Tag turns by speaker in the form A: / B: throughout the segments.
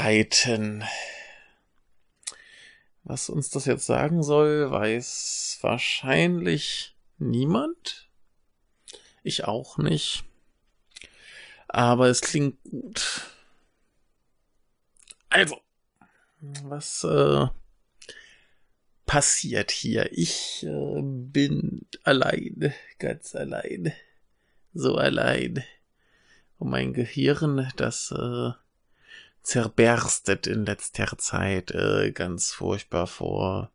A: gleiten. Was uns das jetzt sagen soll, weiß wahrscheinlich niemand. Ich auch nicht. Aber es klingt gut. Also, was äh, passiert hier? Ich äh, bin allein, ganz allein, so allein. Und mein Gehirn, das äh, zerberstet in letzter Zeit äh, ganz furchtbar vor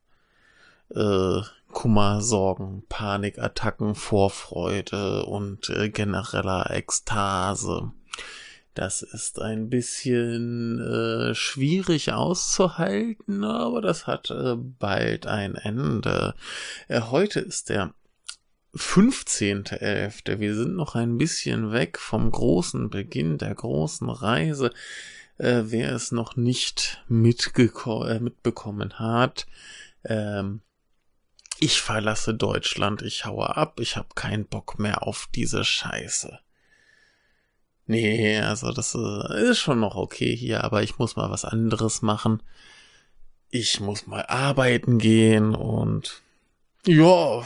A: äh, Kummer, Sorgen, Panikattacken, Vorfreude und äh, genereller Ekstase. Das ist ein bisschen äh, schwierig auszuhalten, aber das hat äh, bald ein Ende. Äh, heute ist der 15.11. Wir sind noch ein bisschen weg vom großen Beginn der großen Reise äh, wer es noch nicht äh, mitbekommen hat. Ähm, ich verlasse Deutschland, ich haue ab, ich habe keinen Bock mehr auf diese Scheiße. Nee, also das äh, ist schon noch okay hier, aber ich muss mal was anderes machen. Ich muss mal arbeiten gehen und ja,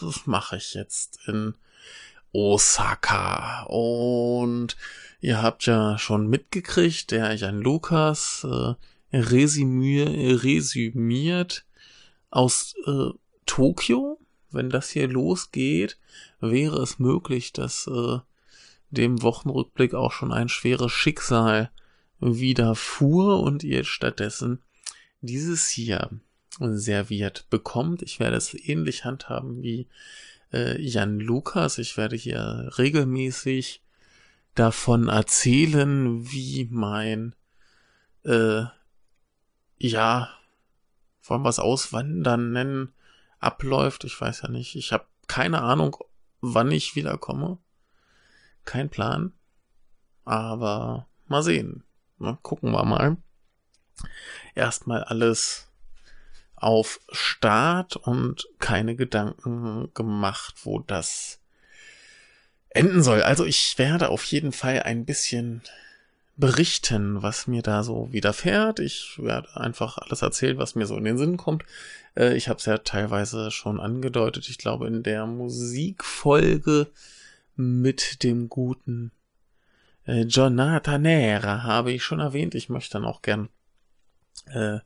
A: das mache ich jetzt in Osaka. Und Ihr habt ja schon mitgekriegt, der Jan Lukas äh, resümier, resümiert aus äh, Tokio. Wenn das hier losgeht, wäre es möglich, dass äh, dem Wochenrückblick auch schon ein schweres Schicksal widerfuhr und ihr stattdessen dieses hier serviert bekommt. Ich werde es ähnlich handhaben wie äh, Jan Lukas. Ich werde hier regelmäßig davon erzählen, wie mein, äh, ja, wollen wir es Auswandern nennen, abläuft. Ich weiß ja nicht. Ich habe keine Ahnung, wann ich wiederkomme. Kein Plan. Aber mal sehen. Na, gucken wir mal. Erstmal alles auf Start und keine Gedanken gemacht, wo das enden soll. Also ich werde auf jeden Fall ein bisschen berichten, was mir da so widerfährt. Ich werde einfach alles erzählen, was mir so in den Sinn kommt. Äh, ich habe es ja teilweise schon angedeutet. Ich glaube, in der Musikfolge mit dem guten äh, Jonathanera habe ich schon erwähnt. Ich möchte dann auch gern äh,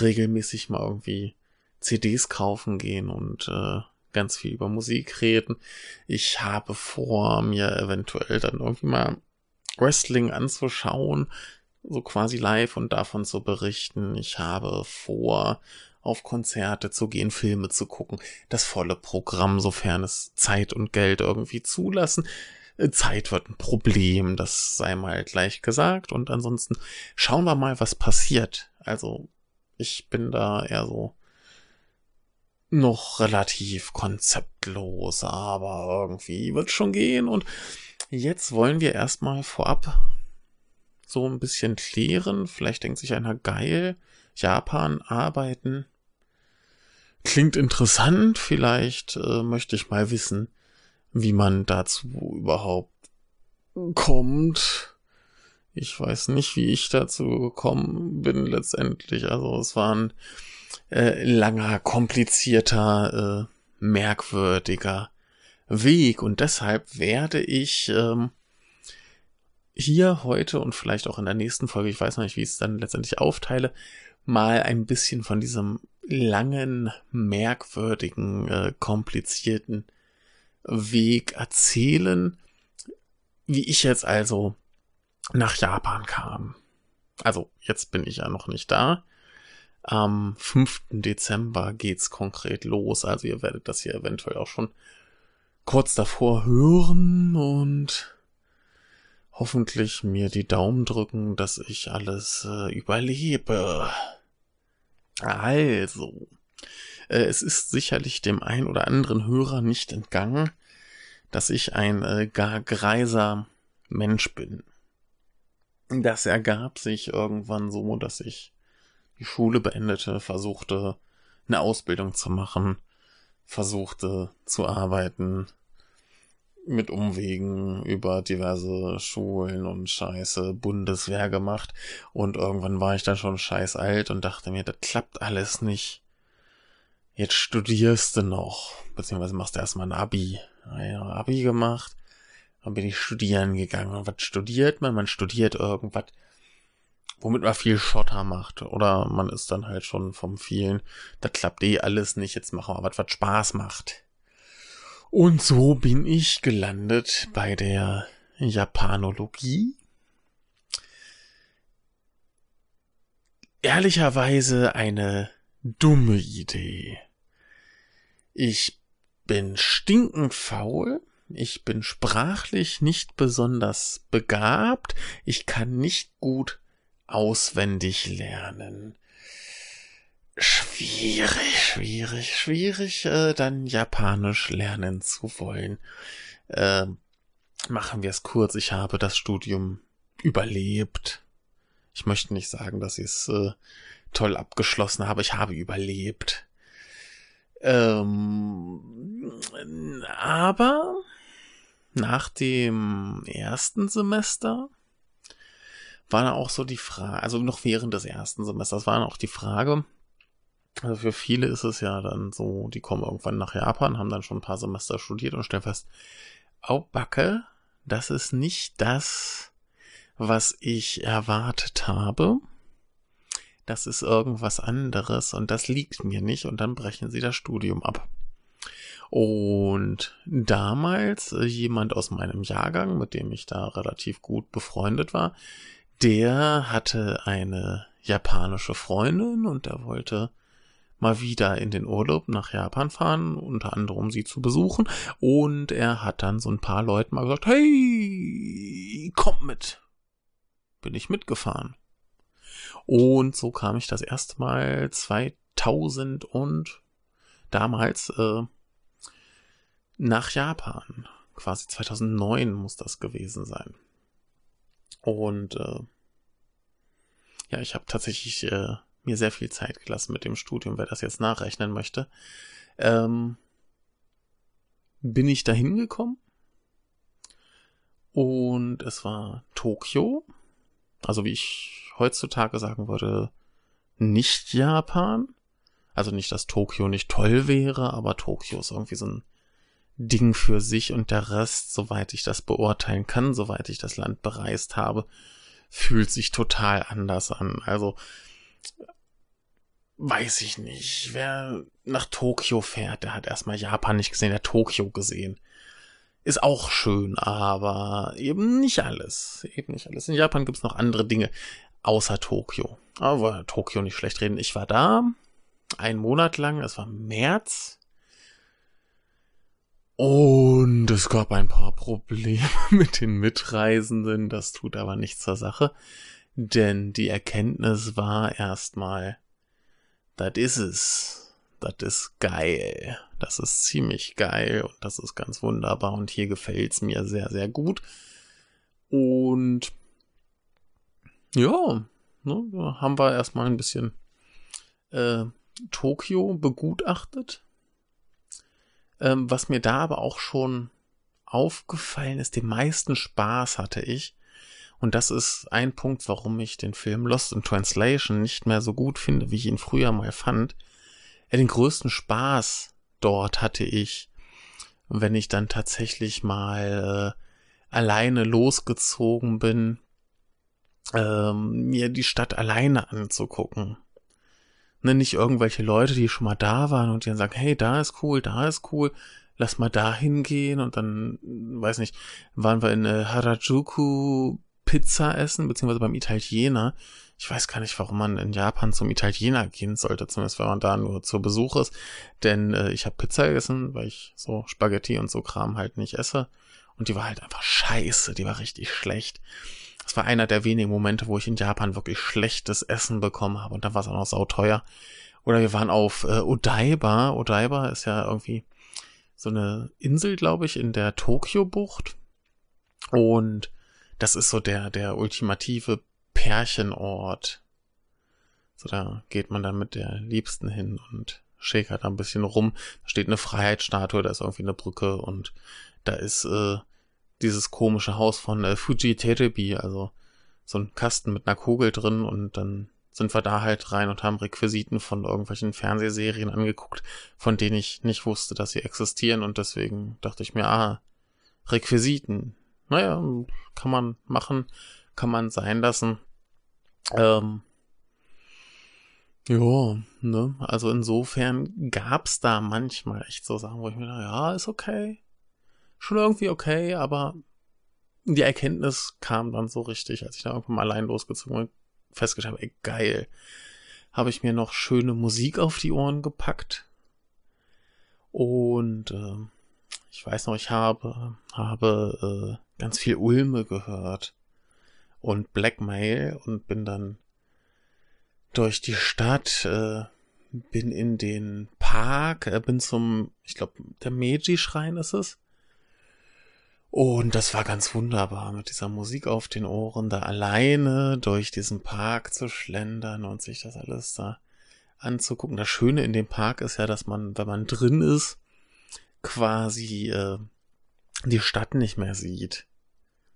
A: regelmäßig mal irgendwie CDs kaufen gehen und äh, ganz viel über Musik reden. Ich habe vor, mir eventuell dann irgendwie mal Wrestling anzuschauen, so quasi live und davon zu berichten. Ich habe vor, auf Konzerte zu gehen, Filme zu gucken, das volle Programm, sofern es Zeit und Geld irgendwie zulassen. Äh, Zeit wird ein Problem, das sei mal gleich gesagt. Und ansonsten schauen wir mal, was passiert. Also ich bin da eher so noch relativ konzeptlos, aber irgendwie wird schon gehen. Und jetzt wollen wir erstmal vorab so ein bisschen klären. Vielleicht denkt sich einer geil, Japan arbeiten. Klingt interessant. Vielleicht äh, möchte ich mal wissen, wie man dazu überhaupt kommt. Ich weiß nicht, wie ich dazu gekommen bin letztendlich. Also es waren äh, langer, komplizierter, äh, merkwürdiger Weg. Und deshalb werde ich ähm, hier heute und vielleicht auch in der nächsten Folge, ich weiß noch nicht, wie ich es dann letztendlich aufteile, mal ein bisschen von diesem langen, merkwürdigen, äh, komplizierten Weg erzählen, wie ich jetzt also nach Japan kam. Also jetzt bin ich ja noch nicht da. Am 5. Dezember geht's konkret los. Also ihr werdet das hier eventuell auch schon kurz davor hören und hoffentlich mir die Daumen drücken, dass ich alles äh, überlebe. Also, äh, es ist sicherlich dem ein oder anderen Hörer nicht entgangen, dass ich ein äh, gar greiser Mensch bin. Das ergab sich irgendwann so, dass ich die Schule beendete, versuchte, eine Ausbildung zu machen, versuchte zu arbeiten mit Umwegen über diverse Schulen und Scheiße Bundeswehr gemacht und irgendwann war ich dann schon scheiß alt und dachte mir, das klappt alles nicht. Jetzt studierst du noch, beziehungsweise machst du erstmal ein Abi. Ja, Abi gemacht, dann bin ich studieren gegangen. Und was studiert man? Man studiert irgendwas, womit man viel Schotter macht. Oder man ist dann halt schon vom vielen, das klappt eh alles nicht, jetzt machen wir was, was Spaß macht. Und so bin ich gelandet bei der Japanologie. Ehrlicherweise eine dumme Idee. Ich bin stinkend faul. Ich bin sprachlich nicht besonders begabt. Ich kann nicht gut auswendig lernen schwierig, schwierig, schwierig, äh, dann Japanisch lernen zu wollen. Äh, machen wir es kurz. Ich habe das Studium überlebt. Ich möchte nicht sagen, dass ich es äh, toll abgeschlossen habe. Ich habe überlebt. Ähm, aber nach dem ersten Semester war dann auch so die Frage, also noch während des ersten Semesters war auch die Frage, also für viele ist es ja dann so, die kommen irgendwann nach Japan, haben dann schon ein paar Semester studiert und stellen fest, oh Backe, das ist nicht das, was ich erwartet habe. Das ist irgendwas anderes und das liegt mir nicht und dann brechen sie das Studium ab. Und damals äh, jemand aus meinem Jahrgang, mit dem ich da relativ gut befreundet war, der hatte eine japanische Freundin und er wollte mal wieder in den Urlaub nach Japan fahren, unter anderem sie zu besuchen. Und er hat dann so ein paar Leuten mal gesagt, hey, kommt mit. Bin ich mitgefahren. Und so kam ich das erste Mal 2000 und damals äh, nach Japan. Quasi 2009 muss das gewesen sein. Und äh, ja, ich habe tatsächlich äh, mir sehr viel Zeit gelassen mit dem Studium, wer das jetzt nachrechnen möchte. Ähm, bin ich da hingekommen und es war Tokio, also wie ich heutzutage sagen würde, nicht Japan. Also nicht, dass Tokio nicht toll wäre, aber Tokio ist irgendwie so ein Ding für sich und der Rest, soweit ich das beurteilen kann, soweit ich das Land bereist habe, fühlt sich total anders an. Also weiß ich nicht. Wer nach Tokio fährt, der hat erstmal Japan nicht gesehen, der hat Tokio gesehen. Ist auch schön, aber eben nicht alles. Eben nicht alles. In Japan gibt's noch andere Dinge außer Tokio. Aber Tokio nicht schlecht reden. Ich war da einen Monat lang, es war März. Und es gab ein paar Probleme mit den Mitreisenden. Das tut aber nichts zur Sache. Denn die Erkenntnis war erstmal, das ist es. Das ist geil. Das ist ziemlich geil und das ist ganz wunderbar und hier gefällt's mir sehr, sehr gut. Und ja, ne, haben wir erstmal ein bisschen äh, Tokio begutachtet. Ähm, was mir da aber auch schon aufgefallen ist, den meisten Spaß hatte ich und das ist ein Punkt, warum ich den Film Lost in Translation nicht mehr so gut finde, wie ich ihn früher mal fand. Ja, den größten Spaß dort hatte ich, wenn ich dann tatsächlich mal äh, alleine losgezogen bin, ähm, mir die Stadt alleine anzugucken. Ne, nicht irgendwelche Leute, die schon mal da waren und die dann sagen, hey, da ist cool, da ist cool, lass mal da hingehen und dann, weiß nicht, waren wir in äh, Harajuku Pizza essen, beziehungsweise beim Italiener. Ich weiß gar nicht, warum man in Japan zum Italiener gehen sollte, zumindest wenn man da nur zu Besuch ist. Denn äh, ich habe Pizza gegessen, weil ich so Spaghetti und so Kram halt nicht esse. Und die war halt einfach scheiße, die war richtig schlecht. Das war einer der wenigen Momente, wo ich in Japan wirklich schlechtes Essen bekommen habe und dann war es auch noch sauteuer. Oder wir waren auf äh, Odaiba. Odaiba ist ja irgendwie so eine Insel, glaube ich, in der Tokio-Bucht. Und das ist so der, der ultimative Pärchenort. So, da geht man dann mit der Liebsten hin und schäkert da ein bisschen rum. Da steht eine Freiheitsstatue, da ist irgendwie eine Brücke und da ist äh, dieses komische Haus von äh, Fuji Terebi, also so ein Kasten mit einer Kugel drin und dann sind wir da halt rein und haben Requisiten von irgendwelchen Fernsehserien angeguckt, von denen ich nicht wusste, dass sie existieren und deswegen dachte ich mir, ah, Requisiten. Naja, kann man machen, kann man sein lassen. Ähm, ja, ne, also insofern gab's da manchmal echt so Sachen, wo ich mir dachte, ja, ist okay. Schon irgendwie okay, aber die Erkenntnis kam dann so richtig, als ich da irgendwann mal allein losgezogen bin, festgestellt habe, ey, geil. Habe ich mir noch schöne Musik auf die Ohren gepackt. Und äh, ich weiß noch, ich habe, habe äh, ganz viel Ulme gehört und Blackmail und bin dann durch die Stadt, äh, bin in den Park, äh, bin zum, ich glaube, der Meiji-Schrein ist es. Und das war ganz wunderbar, mit dieser Musik auf den Ohren, da alleine durch diesen Park zu schlendern und sich das alles da anzugucken. Das Schöne in dem Park ist ja, dass man, wenn man drin ist, quasi äh, die Stadt nicht mehr sieht.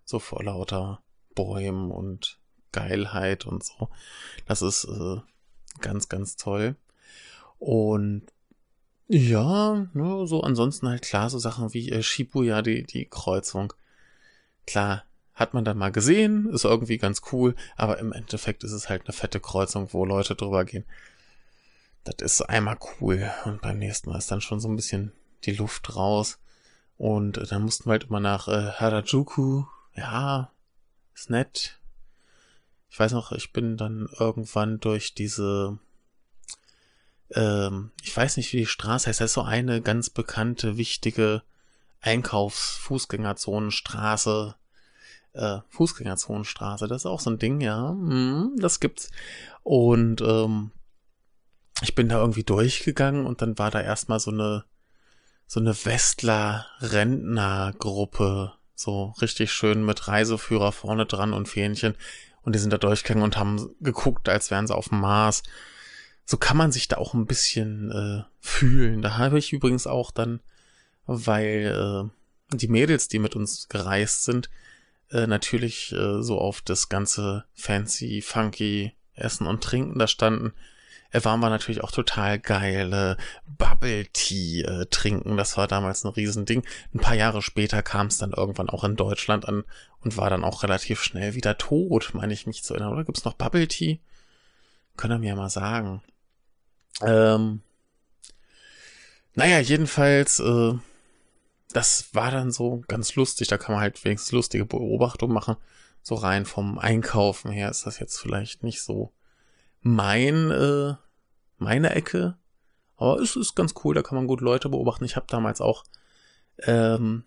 A: So vor lauter Bäumen und Geilheit und so. Das ist äh, ganz, ganz toll. Und ja, ne, so ansonsten halt klar, so Sachen wie äh, Shibuya, die, die Kreuzung. Klar, hat man dann mal gesehen, ist irgendwie ganz cool, aber im Endeffekt ist es halt eine fette Kreuzung, wo Leute drüber gehen. Das ist einmal cool und beim nächsten Mal ist dann schon so ein bisschen die Luft raus. Und äh, dann mussten wir halt immer nach äh, Harajuku. Ja, ist nett. Ich weiß noch, ich bin dann irgendwann durch diese ähm, ich weiß nicht, wie die Straße heißt, das ist so eine ganz bekannte, wichtige Einkaufs-Fußgängerzonenstraße, äh, Fußgängerzonenstraße, das ist auch so ein Ding, ja, mm, das gibt's. Und ähm, ich bin da irgendwie durchgegangen und dann war da erstmal so eine so eine Westler-Rentner-Gruppe, so richtig schön mit Reiseführer vorne dran und Fähnchen. Und die sind da durchgegangen und haben geguckt, als wären sie auf dem Mars so kann man sich da auch ein bisschen äh, fühlen. Da habe ich übrigens auch dann, weil äh, die Mädels, die mit uns gereist sind, äh, natürlich äh, so auf das ganze fancy, funky Essen und Trinken da standen, äh, waren wir natürlich auch total geile Bubble Tea äh, trinken. Das war damals ein Riesending. Ein paar Jahre später kam es dann irgendwann auch in Deutschland an und war dann auch relativ schnell wieder tot, meine ich mich zu erinnern. Oder gibt's noch Bubble Tea? Könnt ihr mir mal sagen. Ähm, naja, jedenfalls, äh, das war dann so ganz lustig. Da kann man halt wenigstens lustige Beobachtungen machen. So rein vom Einkaufen her ist das jetzt vielleicht nicht so mein, äh, meine Ecke. Aber es ist ganz cool, da kann man gut Leute beobachten. Ich habe damals auch ähm,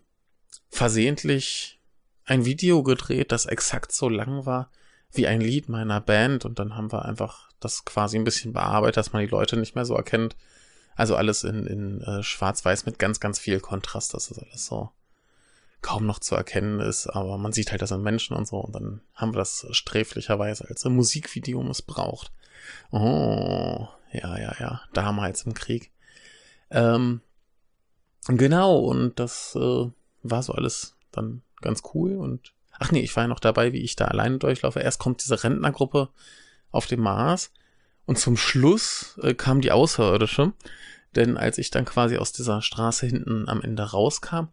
A: versehentlich ein Video gedreht, das exakt so lang war wie ein Lied meiner Band und dann haben wir einfach das quasi ein bisschen bearbeitet, dass man die Leute nicht mehr so erkennt. Also alles in, in äh, schwarz-weiß mit ganz, ganz viel Kontrast, dass das alles so kaum noch zu erkennen ist, aber man sieht halt, das sind Menschen und so und dann haben wir das sträflicherweise als Musikvideo missbraucht. Oh, ja, ja, ja, damals im Krieg. Ähm, genau, und das äh, war so alles dann ganz cool und Ach nee, ich war ja noch dabei, wie ich da alleine durchlaufe. Erst kommt diese Rentnergruppe auf dem Mars und zum Schluss äh, kam die Außerirdische. Denn als ich dann quasi aus dieser Straße hinten am Ende rauskam,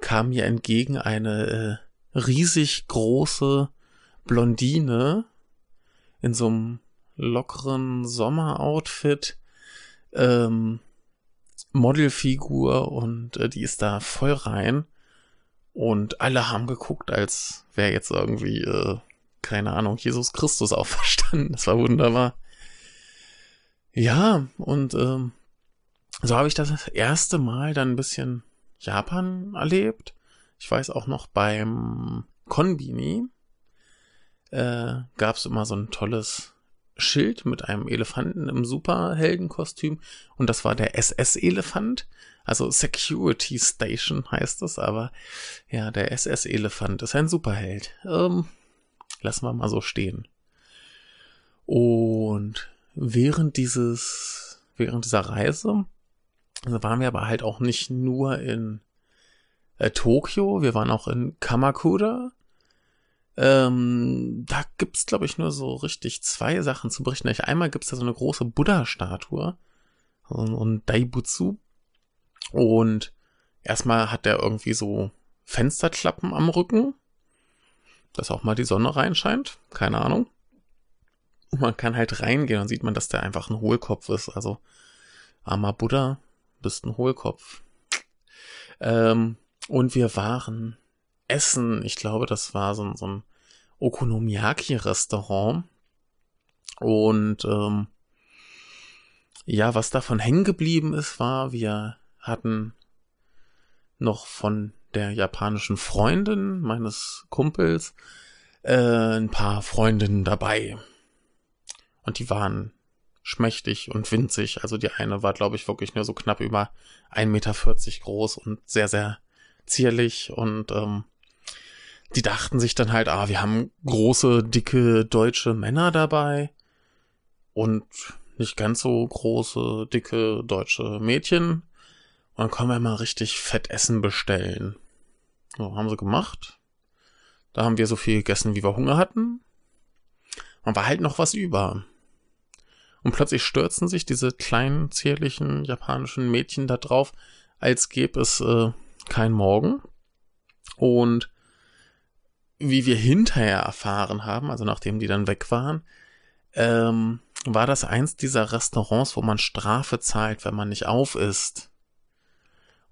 A: kam mir entgegen eine äh, riesig große Blondine in so einem lockeren Sommeroutfit, ähm, Modelfigur und äh, die ist da voll rein und alle haben geguckt, als wäre jetzt irgendwie, äh, keine Ahnung, Jesus Christus auferstanden. Das war wunderbar. Ja, und ähm, so habe ich das erste Mal dann ein bisschen Japan erlebt. Ich weiß auch noch beim Konbini äh, gab es immer so ein tolles Schild mit einem Elefanten im Superheldenkostüm und das war der SS-Elefant. Also Security Station heißt es, aber ja, der SS-Elefant ist ein Superheld. Ähm, lassen wir mal so stehen. Und während dieses, während dieser Reise. Also waren wir aber halt auch nicht nur in äh, Tokio, wir waren auch in Kamakura. Ähm, da gibt's glaube ich nur so richtig zwei Sachen zu berichten. Einmal gibt's da so eine große Buddha-Statue und, und Daibutsu und erstmal hat der irgendwie so Fensterklappen am Rücken, dass auch mal die Sonne reinscheint. Keine Ahnung. Und man kann halt reingehen und sieht man, dass der einfach ein Hohlkopf ist. Also, armer Buddha, bist ein Hohlkopf. Ähm, und wir waren essen. Ich glaube, das war so, so ein Okonomiyaki-Restaurant. Und ähm, ja, was davon hängen geblieben ist, war, wir hatten noch von der japanischen Freundin meines Kumpels äh, ein paar Freundinnen dabei. Und die waren schmächtig und winzig. Also die eine war, glaube ich, wirklich nur so knapp über 1,40 Meter groß und sehr, sehr zierlich. Und ähm, die dachten sich dann halt, ah, wir haben große, dicke deutsche Männer dabei und nicht ganz so große, dicke deutsche Mädchen. Und dann können wir mal richtig fett Essen bestellen. So, haben sie gemacht. Da haben wir so viel gegessen, wie wir Hunger hatten. Und war halt noch was über. Und plötzlich stürzen sich diese kleinen, zierlichen japanischen Mädchen da drauf, als gäbe es äh, kein Morgen. Und wie wir hinterher erfahren haben, also nachdem die dann weg waren, ähm, war das eins dieser Restaurants, wo man Strafe zahlt, wenn man nicht auf ist.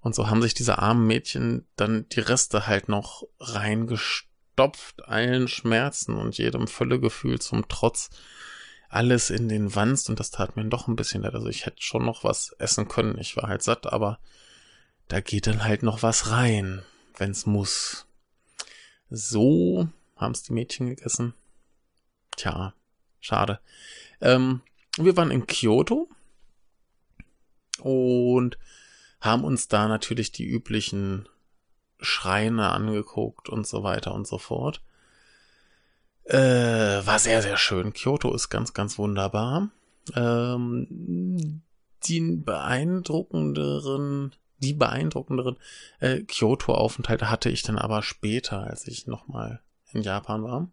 A: Und so haben sich diese armen Mädchen dann die Reste halt noch reingestopft, allen Schmerzen und jedem Völlegefühl zum Trotz, alles in den Wanst und das tat mir doch ein bisschen leid. Also ich hätte schon noch was essen können. Ich war halt satt, aber da geht dann halt noch was rein, wenn's muss. So haben's die Mädchen gegessen. Tja, schade. Ähm, wir waren in Kyoto und haben uns da natürlich die üblichen Schreine angeguckt und so weiter und so fort. Äh, war sehr, sehr schön. Kyoto ist ganz, ganz wunderbar. Ähm, die beeindruckenderen, die beeindruckenderen äh, Kyoto-Aufenthalte hatte ich dann aber später, als ich nochmal in Japan war.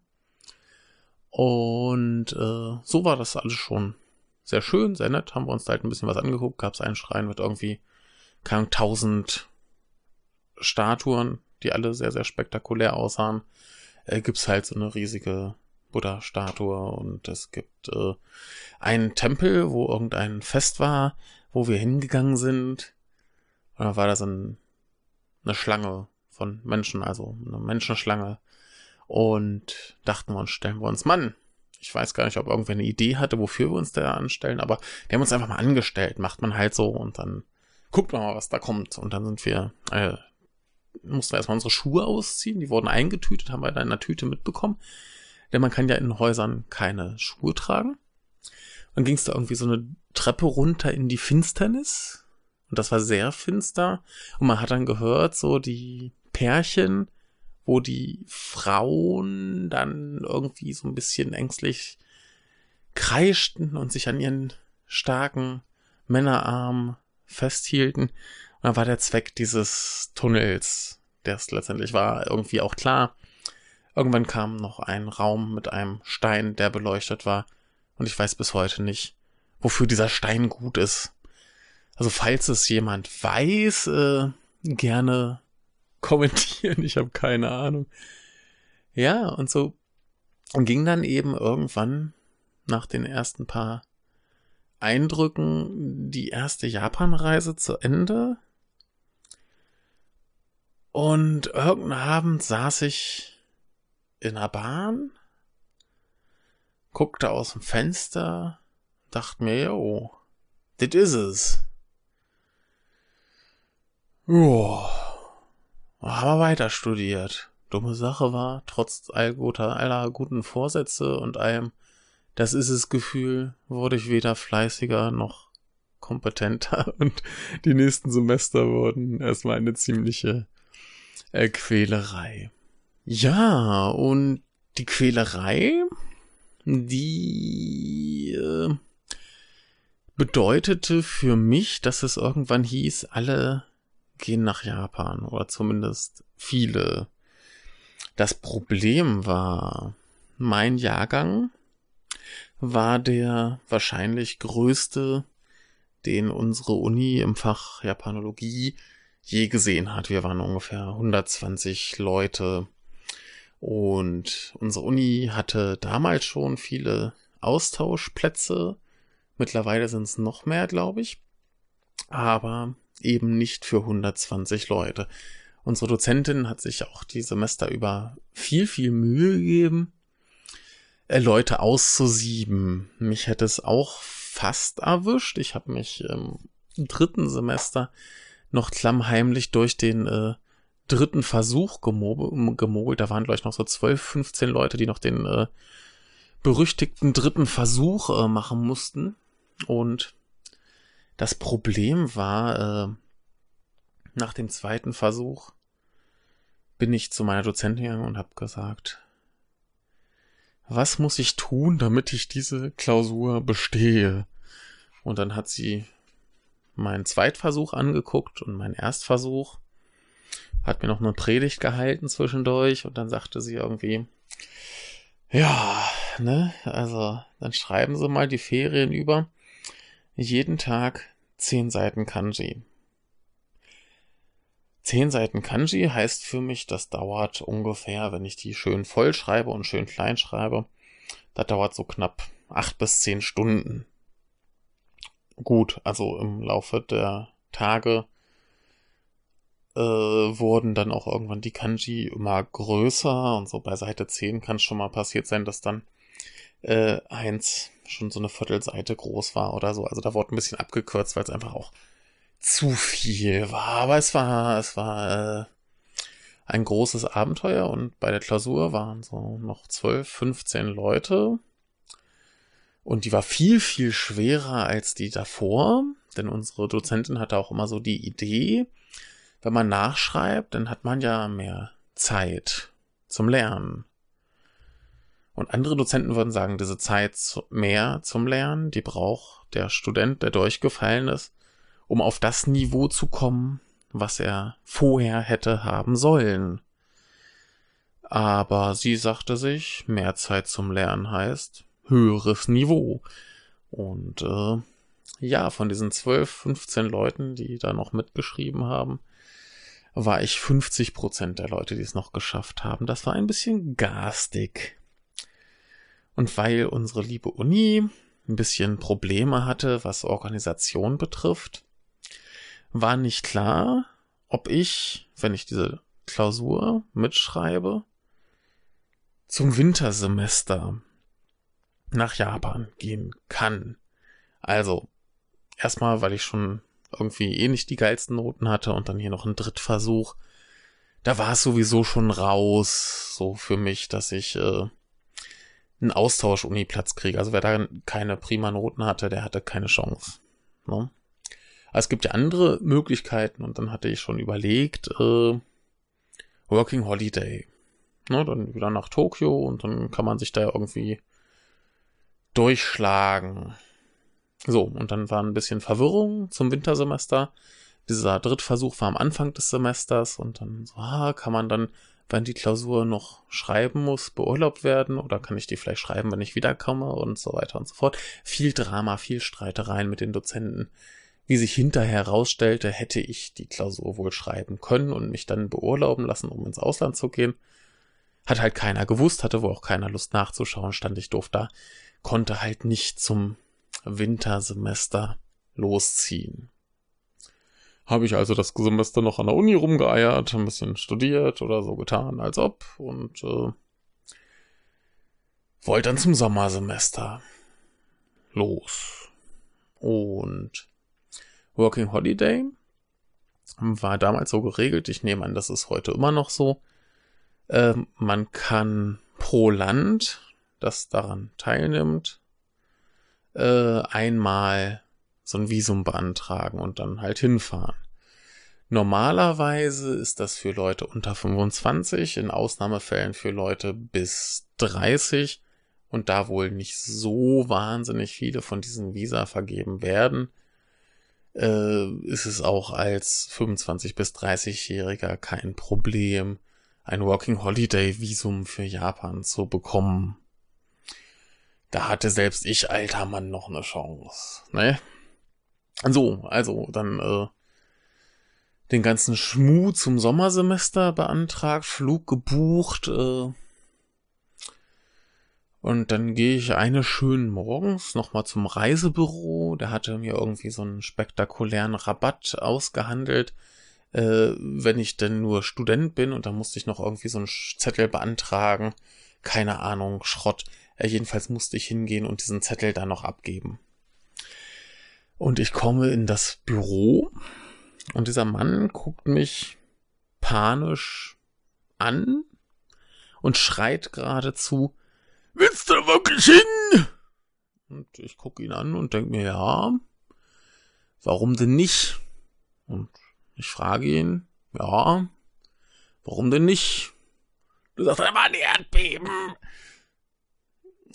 A: Und äh, so war das alles schon sehr schön, sehr nett. Haben wir uns da halt ein bisschen was angeguckt. Gab es einen Schrein mit irgendwie keine tausend Statuen, die alle sehr, sehr spektakulär aussahen. Äh, gibt's halt so eine riesige Buddha-Statue und es gibt äh, einen Tempel, wo irgendein Fest war, wo wir hingegangen sind. Da war da so ein, eine Schlange von Menschen, also eine Menschenschlange. Und dachten wir uns, stellen wir uns Mann. Ich weiß gar nicht, ob irgendwer eine Idee hatte, wofür wir uns da anstellen, aber die haben uns einfach mal angestellt. Macht man halt so und dann guckt man mal, was da kommt. Und dann sind wir, äh, mussten wir erstmal unsere Schuhe ausziehen. Die wurden eingetütet, haben wir da in einer Tüte mitbekommen. Denn man kann ja in Häusern keine Schuhe tragen. Dann ging es da irgendwie so eine Treppe runter in die Finsternis. Und das war sehr finster. Und man hat dann gehört, so die Pärchen, wo die Frauen dann irgendwie so ein bisschen ängstlich kreischten und sich an ihren starken Männerarm festhielten. Und dann war der Zweck dieses Tunnels, der es letztendlich war, irgendwie auch klar. Irgendwann kam noch ein Raum mit einem Stein, der beleuchtet war. Und ich weiß bis heute nicht, wofür dieser Stein gut ist. Also falls es jemand weiß, äh, gerne kommentieren. Ich habe keine Ahnung. Ja, und so ging dann eben irgendwann nach den ersten paar Eindrücken die erste Japanreise zu Ende. Und irgendeinen Abend saß ich in der Bahn, guckte aus dem Fenster, dachte mir, jo, das is es. Joa, haben wir weiter studiert. Dumme Sache war, trotz all guter, aller guten Vorsätze und allem, das ist es Gefühl, wurde ich weder fleißiger noch kompetenter und die nächsten Semester wurden erstmal eine ziemliche äh, Quälerei. Ja, und die Quälerei, die äh, bedeutete für mich, dass es irgendwann hieß, alle gehen nach Japan oder zumindest viele. Das Problem war, mein Jahrgang war der wahrscheinlich größte, den unsere Uni im Fach Japanologie je gesehen hat. Wir waren ungefähr 120 Leute und unsere Uni hatte damals schon viele Austauschplätze. Mittlerweile sind es noch mehr, glaube ich. Aber eben nicht für 120 Leute. Unsere Dozentin hat sich auch die Semester über viel, viel Mühe gegeben, äh, Leute auszusieben. Mich hätte es auch fast erwischt. Ich habe mich im dritten Semester noch klammheimlich durch den äh, dritten Versuch gemogelt. Da waren, ich, noch so 12, 15 Leute, die noch den äh, berüchtigten dritten Versuch äh, machen mussten. Und das Problem war, äh, nach dem zweiten Versuch bin ich zu meiner Dozentin gegangen und habe gesagt, was muss ich tun, damit ich diese Klausur bestehe? Und dann hat sie meinen Zweitversuch angeguckt und meinen Erstversuch, hat mir noch eine Predigt gehalten zwischendurch und dann sagte sie irgendwie, ja, ne, also dann schreiben Sie mal die Ferien über jeden Tag zehn Seiten Kanji. Zehn Seiten Kanji heißt für mich, das dauert ungefähr, wenn ich die schön voll schreibe und schön klein schreibe, das dauert so knapp acht bis zehn Stunden. Gut, also im Laufe der Tage äh, wurden dann auch irgendwann die Kanji immer größer und so bei Seite 10 kann es schon mal passiert sein, dass dann äh, eins schon so eine Viertelseite groß war oder so. Also da wurde ein bisschen abgekürzt, weil es einfach auch zu viel war, aber es war, es war äh, ein großes Abenteuer und bei der Klausur waren so noch 12, 15 Leute und die war viel, viel schwerer als die davor, denn unsere Dozentin hatte auch immer so die Idee, wenn man nachschreibt, dann hat man ja mehr Zeit zum Lernen. Und andere Dozenten würden sagen, diese Zeit mehr zum Lernen, die braucht der Student, der durchgefallen ist, um auf das Niveau zu kommen, was er vorher hätte haben sollen. Aber sie sagte sich, mehr Zeit zum Lernen heißt höheres Niveau. Und äh, ja, von diesen 12, 15 Leuten, die da noch mitgeschrieben haben, war ich 50 Prozent der Leute, die es noch geschafft haben. Das war ein bisschen garstig. Und weil unsere liebe Uni ein bisschen Probleme hatte, was Organisation betrifft, war nicht klar, ob ich, wenn ich diese Klausur mitschreibe, zum Wintersemester nach Japan gehen kann. Also, erstmal, weil ich schon irgendwie eh nicht die geilsten Noten hatte und dann hier noch ein Drittversuch. Da war es sowieso schon raus, so für mich, dass ich äh, einen Austausch-Uni-Platz kriege. Also wer da keine prima Noten hatte, der hatte keine Chance. Ne? es gibt ja andere Möglichkeiten und dann hatte ich schon überlegt, äh, Working Holiday. Ne, dann wieder nach Tokio und dann kann man sich da irgendwie durchschlagen. So, und dann war ein bisschen Verwirrung zum Wintersemester. Dieser Drittversuch war am Anfang des Semesters und dann so, ah, kann man dann, wenn die Klausur noch schreiben muss, beurlaubt werden oder kann ich die vielleicht schreiben, wenn ich wiederkomme und so weiter und so fort. Viel Drama, viel Streitereien mit den Dozenten. Wie sich hinterher herausstellte, hätte ich die Klausur wohl schreiben können und mich dann beurlauben lassen, um ins Ausland zu gehen. Hat halt keiner gewusst, hatte wohl auch keiner Lust nachzuschauen, stand ich doof da, konnte halt nicht zum Wintersemester losziehen. Habe ich also das Semester noch an der Uni rumgeeiert, ein bisschen studiert oder so getan, als ob und äh, wollte dann zum Sommersemester los. Und Working Holiday war damals so geregelt, ich nehme an, das ist heute immer noch so. Äh, man kann pro Land, das daran teilnimmt, äh, einmal so ein Visum beantragen und dann halt hinfahren. Normalerweise ist das für Leute unter 25, in Ausnahmefällen für Leute bis 30 und da wohl nicht so wahnsinnig viele von diesen Visa vergeben werden, äh, ist es auch als 25 bis 30-Jähriger kein Problem, ein Working Holiday Visum für Japan zu bekommen. Da hatte selbst ich, alter Mann, noch eine Chance. Ne? So, also dann äh, den ganzen Schmuh zum Sommersemester beantragt, Flug gebucht, äh, und dann gehe ich eine schönen morgens nochmal zum Reisebüro. Der hatte mir irgendwie so einen spektakulären Rabatt ausgehandelt, äh, wenn ich denn nur Student bin. Und dann musste ich noch irgendwie so einen Zettel beantragen. Keine Ahnung, Schrott. Äh, jedenfalls musste ich hingehen und diesen Zettel dann noch abgeben. Und ich komme in das Büro und dieser Mann guckt mich panisch an und schreit geradezu, Willst du wirklich hin? Und ich gucke ihn an und denke mir, ja, warum denn nicht? Und ich frage ihn, ja, warum denn nicht? Du sagst, da war ein Erdbeben.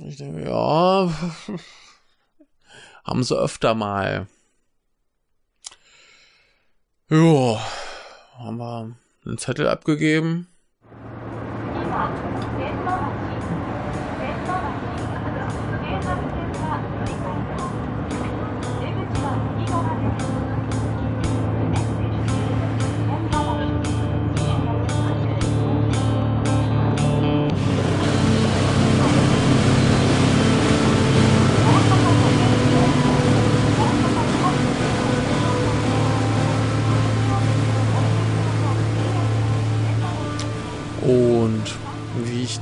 A: Ich denke, ja, haben sie öfter mal. Ja, haben wir einen Zettel abgegeben.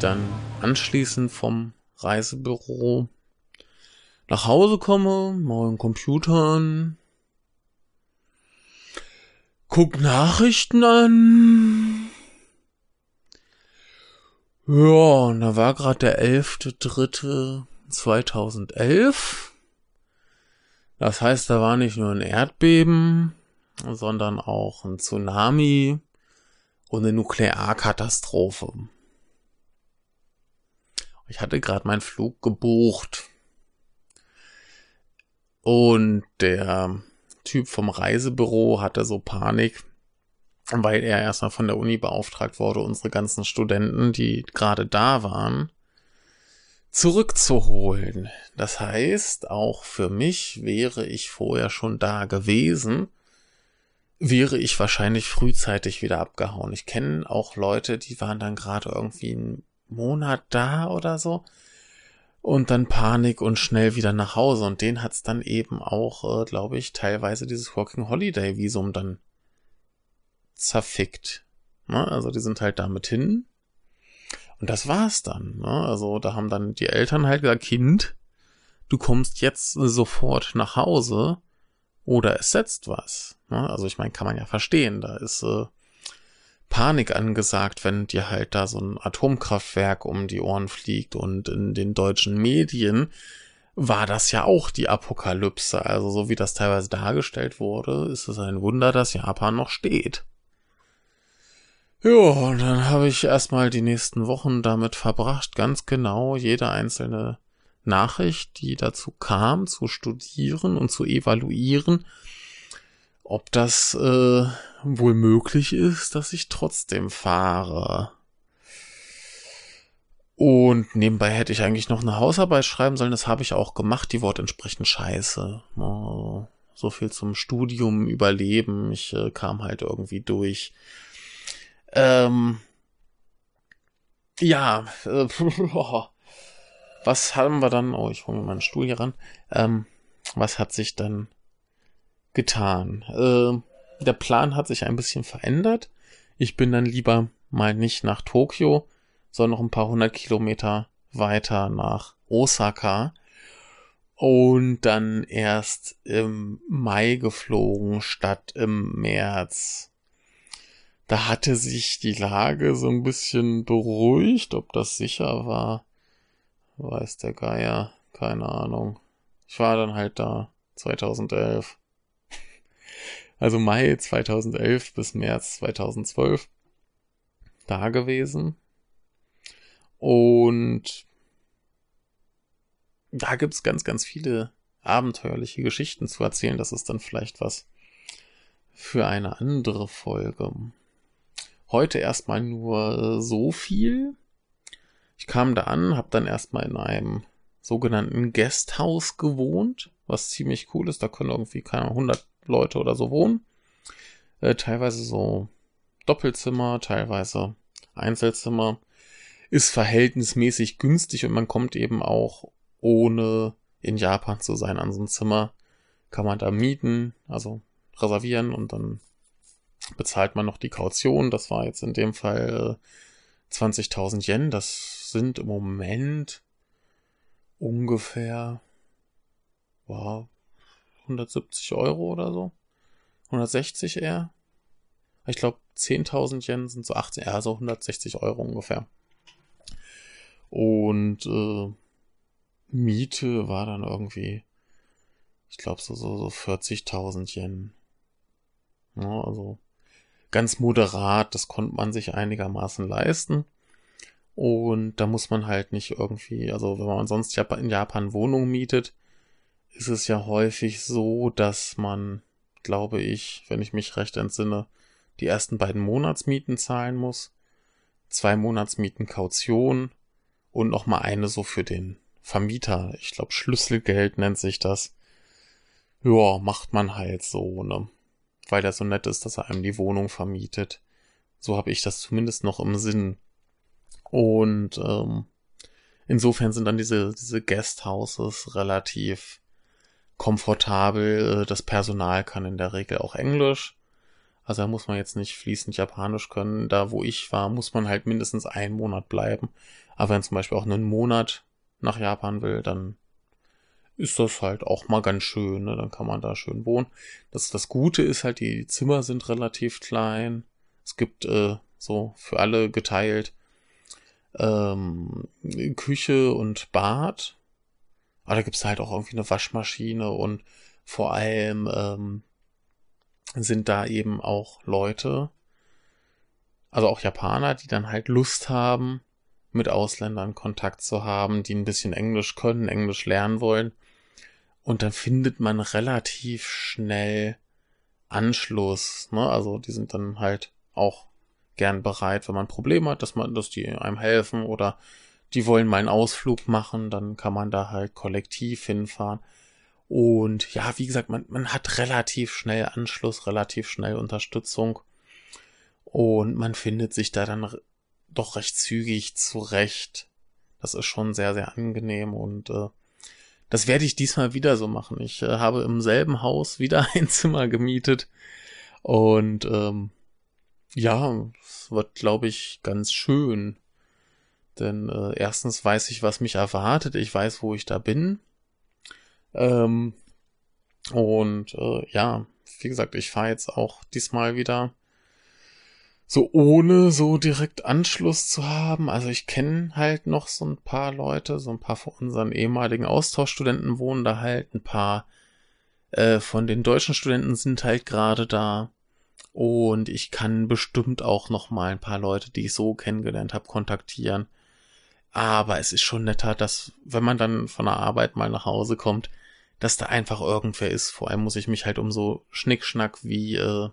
A: Dann anschließend vom Reisebüro nach Hause komme, mal den Computer an, guck Nachrichten an. Ja, und da war gerade der 11.3.2011. Das heißt, da war nicht nur ein Erdbeben, sondern auch ein Tsunami und eine Nuklearkatastrophe. Ich hatte gerade meinen Flug gebucht. Und der Typ vom Reisebüro hatte so Panik, weil er erstmal von der Uni beauftragt wurde, unsere ganzen Studenten, die gerade da waren, zurückzuholen. Das heißt, auch für mich wäre ich vorher schon da gewesen, wäre ich wahrscheinlich frühzeitig wieder abgehauen. Ich kenne auch Leute, die waren dann gerade irgendwie einen Monat da oder so und dann Panik und schnell wieder nach Hause. Und den hat's dann eben auch, äh, glaube ich, teilweise dieses Working Holiday Visum dann zerfickt. Ne? Also die sind halt damit hin. Und das war's dann. Ne? Also da haben dann die Eltern halt gesagt, Kind, du kommst jetzt sofort nach Hause oder es setzt was. Ne? Also ich meine, kann man ja verstehen. Da ist äh, Panik angesagt, wenn dir halt da so ein Atomkraftwerk um die Ohren fliegt und in den deutschen Medien war das ja auch die Apokalypse. Also so wie das teilweise dargestellt wurde, ist es ein Wunder, dass Japan noch steht. Ja, und dann habe ich erstmal die nächsten Wochen damit verbracht, ganz genau jede einzelne Nachricht, die dazu kam, zu studieren und zu evaluieren ob das äh, wohl möglich ist, dass ich trotzdem fahre. Und nebenbei hätte ich eigentlich noch eine Hausarbeit schreiben sollen, das habe ich auch gemacht, die Wort entsprechend scheiße. Oh, so viel zum Studium, Überleben, ich äh, kam halt irgendwie durch. Ähm, ja, äh, was haben wir dann? Oh, ich hole mir meinen Stuhl hier ran. Ähm, was hat sich dann getan. Äh, der Plan hat sich ein bisschen verändert. Ich bin dann lieber mal nicht nach Tokio, sondern noch ein paar hundert Kilometer weiter nach Osaka und dann erst im Mai geflogen statt im März. Da hatte sich die Lage so ein bisschen beruhigt, ob das sicher war, weiß der Geier, keine Ahnung. Ich war dann halt da 2011 also Mai 2011 bis März 2012 da gewesen. Und da gibt's ganz, ganz viele abenteuerliche Geschichten zu erzählen. Das ist dann vielleicht was für eine andere Folge. Heute erstmal nur so viel. Ich kam da an, habe dann erstmal in einem sogenannten Guesthouse gewohnt, was ziemlich cool ist. Da können irgendwie keine 100 Leute oder so wohnen. Äh, teilweise so Doppelzimmer, teilweise Einzelzimmer. Ist verhältnismäßig günstig und man kommt eben auch ohne in Japan zu sein an so ein Zimmer. Kann man da mieten, also reservieren und dann bezahlt man noch die Kaution. Das war jetzt in dem Fall 20.000 äh, Yen. Das sind im Moment ungefähr wow, 170 Euro oder so. 160 eher. Ich glaube, 10.000 Yen sind so 18, ja, so 160 Euro ungefähr. Und äh, Miete war dann irgendwie, ich glaube, so, so, so 40.000 Yen. Ja, also ganz moderat, das konnte man sich einigermaßen leisten. Und da muss man halt nicht irgendwie, also wenn man sonst in Japan Wohnung mietet, ist es ja häufig so, dass man, glaube ich, wenn ich mich recht entsinne, die ersten beiden Monatsmieten zahlen muss, zwei Monatsmieten Kaution und nochmal eine so für den Vermieter. Ich glaube, Schlüsselgeld nennt sich das. Ja, macht man halt so, ne? Weil er so nett ist, dass er einem die Wohnung vermietet. So habe ich das zumindest noch im Sinn. Und ähm, insofern sind dann diese, diese Guesthouses relativ komfortabel. Das Personal kann in der Regel auch Englisch. Also da muss man jetzt nicht fließend Japanisch können. Da, wo ich war, muss man halt mindestens einen Monat bleiben. Aber wenn zum Beispiel auch einen Monat nach Japan will, dann ist das halt auch mal ganz schön. Ne? Dann kann man da schön wohnen. Das, das Gute ist halt, die Zimmer sind relativ klein. Es gibt äh, so für alle geteilt ähm, Küche und Bad. Aber da gibt's halt auch irgendwie eine Waschmaschine und vor allem ähm, sind da eben auch Leute, also auch Japaner, die dann halt Lust haben, mit Ausländern Kontakt zu haben, die ein bisschen Englisch können, Englisch lernen wollen. Und dann findet man relativ schnell Anschluss. Ne? Also die sind dann halt auch gern bereit, wenn man Probleme hat, dass man, dass die einem helfen oder die wollen mal einen Ausflug machen, dann kann man da halt kollektiv hinfahren. Und ja, wie gesagt, man, man hat relativ schnell Anschluss, relativ schnell Unterstützung. Und man findet sich da dann doch recht zügig zurecht. Das ist schon sehr, sehr angenehm und äh, das werde ich diesmal wieder so machen. Ich äh, habe im selben Haus wieder ein Zimmer gemietet und ähm, ja, es wird, glaube ich, ganz schön. Denn äh, erstens weiß ich, was mich erwartet. Ich weiß, wo ich da bin. Ähm, und äh, ja, wie gesagt, ich fahre jetzt auch diesmal wieder so ohne so direkt Anschluss zu haben. Also ich kenne halt noch so ein paar Leute, so ein paar von unseren ehemaligen Austauschstudenten wohnen da halt, ein paar äh, von den deutschen Studenten sind halt gerade da. Und ich kann bestimmt auch noch mal ein paar Leute, die ich so kennengelernt habe, kontaktieren. Aber es ist schon netter, dass, wenn man dann von der Arbeit mal nach Hause kommt, dass da einfach irgendwer ist. Vor allem muss ich mich halt um so Schnickschnack wie äh,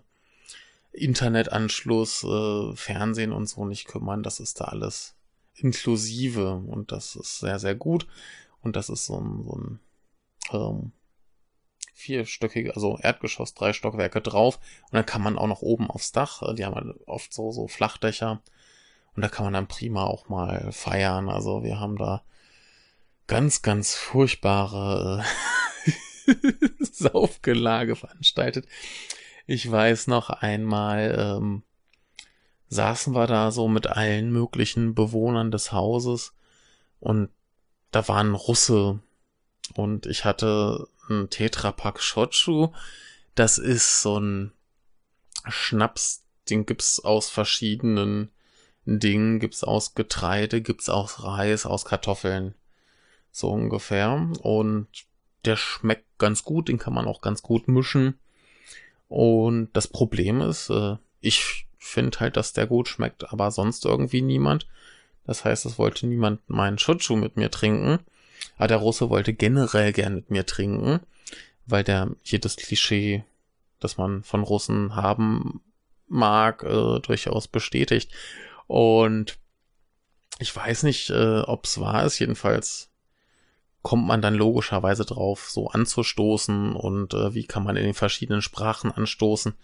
A: Internetanschluss, äh, Fernsehen und so nicht kümmern. Das ist da alles inklusive und das ist sehr, sehr gut. Und das ist so ein, so ein ähm, vierstöckige, also Erdgeschoss, drei Stockwerke drauf. Und dann kann man auch noch oben aufs Dach, äh, die haben halt oft so, so Flachdächer. Und da kann man dann prima auch mal feiern. Also wir haben da ganz, ganz furchtbare äh, Saufgelage veranstaltet. Ich weiß noch einmal, ähm, saßen wir da so mit allen möglichen Bewohnern des Hauses und da war ein Russe und ich hatte ein Tetrapack Shochu. Das ist so ein Schnaps, den gibt's aus verschiedenen Dingen, gibt's aus Getreide, gibt's aus Reis, aus Kartoffeln. So ungefähr. Und der schmeckt ganz gut, den kann man auch ganz gut mischen. Und das Problem ist, äh, ich finde halt, dass der gut schmeckt, aber sonst irgendwie niemand. Das heißt, es wollte niemand meinen Schutschuh mit mir trinken. Aber der Russe wollte generell gern mit mir trinken, weil der jedes Klischee, das man von Russen haben mag, äh, durchaus bestätigt. Und ich weiß nicht, äh, ob es wahr ist, jedenfalls kommt man dann logischerweise drauf, so anzustoßen und äh, wie kann man in den verschiedenen Sprachen anstoßen.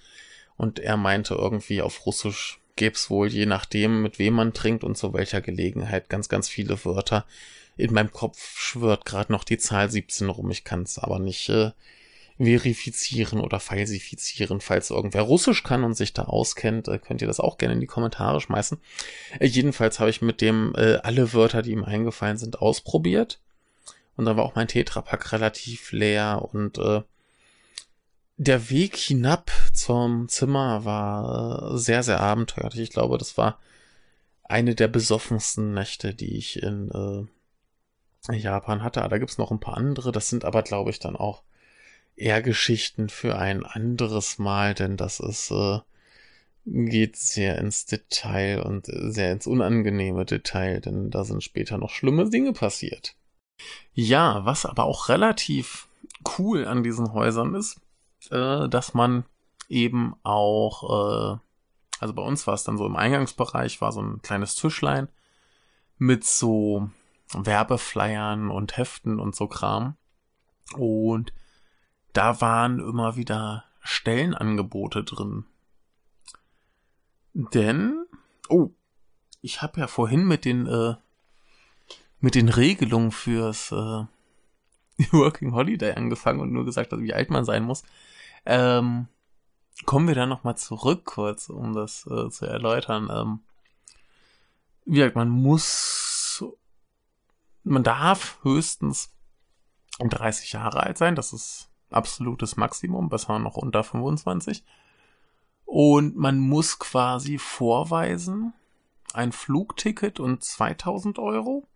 A: Und er meinte irgendwie auf Russisch gäbe es wohl, je nachdem, mit wem man trinkt und zu welcher Gelegenheit, ganz, ganz viele Wörter. In meinem Kopf schwört gerade noch die Zahl 17 rum, ich kann es aber nicht äh, verifizieren oder falsifizieren. Falls irgendwer Russisch kann und sich da auskennt, äh, könnt ihr das auch gerne in die Kommentare schmeißen. Äh, jedenfalls habe ich mit dem äh, alle Wörter, die ihm eingefallen sind, ausprobiert. Und dann war auch mein Tetrapack relativ leer und äh, der Weg hinab zum Zimmer war sehr, sehr abenteuerlich. Ich glaube, das war eine der besoffensten Nächte, die ich in äh, Japan hatte. Ah, da gibt's noch ein paar andere. Das sind aber, glaube ich, dann auch eher Geschichten für ein anderes Mal, denn das ist äh, geht sehr ins Detail und sehr ins unangenehme Detail, denn da sind später noch schlimme Dinge passiert. Ja, was aber auch relativ cool an diesen Häusern ist, äh, dass man eben auch, äh, also bei uns war es dann so im Eingangsbereich, war so ein kleines Tischlein mit so Werbeflyern und Heften und so Kram. Und da waren immer wieder Stellenangebote drin. Denn, oh, ich habe ja vorhin mit den äh, mit den Regelungen fürs äh, Working Holiday angefangen und nur gesagt, wie alt man sein muss. Ähm, kommen wir da nochmal zurück, kurz, um das äh, zu erläutern. Ähm, wie gesagt, man muss, man darf höchstens 30 Jahre alt sein, das ist absolutes Maximum, besser noch unter 25. Und man muss quasi vorweisen ein Flugticket und 2000 Euro.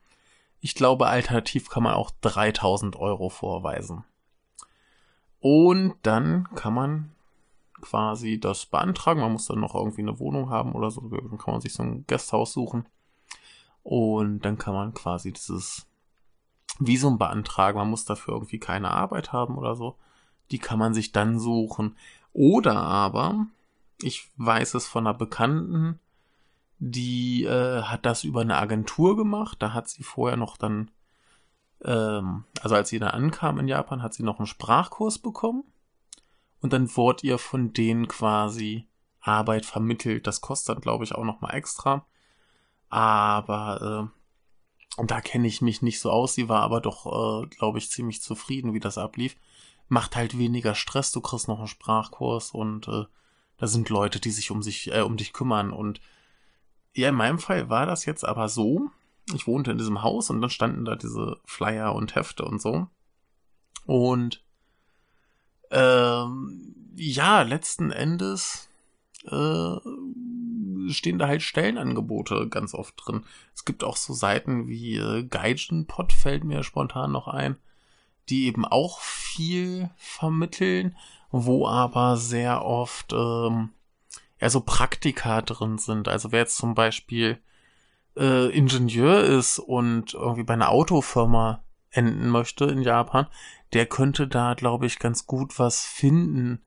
A: Ich glaube, alternativ kann man auch 3000 Euro vorweisen. Und dann kann man quasi das beantragen. Man muss dann noch irgendwie eine Wohnung haben oder so. Dann kann man sich so ein Gasthaus suchen. Und dann kann man quasi dieses Visum beantragen. Man muss dafür irgendwie keine Arbeit haben oder so. Die kann man sich dann suchen. Oder aber, ich weiß es von einer Bekannten, die äh, hat das über eine Agentur gemacht. Da hat sie vorher noch dann ähm, also als sie da ankam in Japan, hat sie noch einen Sprachkurs bekommen. Und dann wurde ihr von denen quasi Arbeit vermittelt. Das kostet dann, glaube ich, auch nochmal extra. Aber äh, da kenne ich mich nicht so aus. Sie war aber doch, äh, glaube ich, ziemlich zufrieden, wie das ablief. Macht halt weniger Stress. Du kriegst noch einen Sprachkurs und äh, da sind Leute, die sich um sich, äh, um dich kümmern. Und ja, in meinem Fall war das jetzt aber so, ich wohnte in diesem Haus und dann standen da diese Flyer und Hefte und so. Und ähm, ja, letzten Endes äh, stehen da halt Stellenangebote ganz oft drin. Es gibt auch so Seiten wie äh, Gaijinpot fällt mir spontan noch ein, die eben auch viel vermitteln, wo aber sehr oft ähm, eher so Praktika drin sind. Also wer jetzt zum Beispiel äh, Ingenieur ist und irgendwie bei einer Autofirma enden möchte in Japan, der könnte da, glaube ich, ganz gut was finden.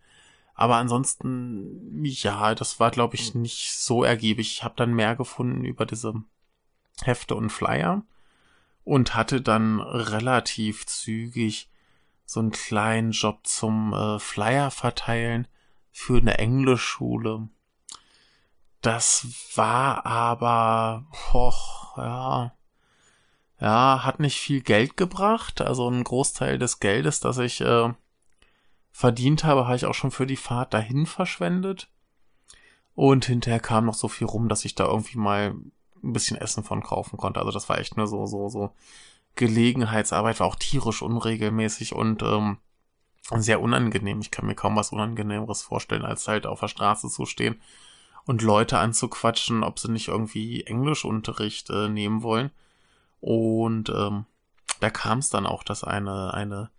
A: Aber ansonsten, ja, das war, glaube ich, nicht so ergiebig. Ich habe dann mehr gefunden über diese Hefte und Flyer und hatte dann relativ zügig so einen kleinen Job zum äh, Flyer verteilen für eine Englischschule. Das war aber, hoch, ja, ja, hat nicht viel Geld gebracht. Also ein Großteil des Geldes, das ich äh, verdient habe, habe ich auch schon für die Fahrt dahin verschwendet. Und hinterher kam noch so viel rum, dass ich da irgendwie mal ein bisschen Essen von kaufen konnte. Also das war echt nur so, so, so Gelegenheitsarbeit, war auch tierisch unregelmäßig und ähm, sehr unangenehm. Ich kann mir kaum was Unangenehmeres vorstellen, als halt auf der Straße zu stehen und Leute anzuquatschen, ob sie nicht irgendwie Englischunterricht äh, nehmen wollen. Und ähm, da kam es dann auch, dass eine, eine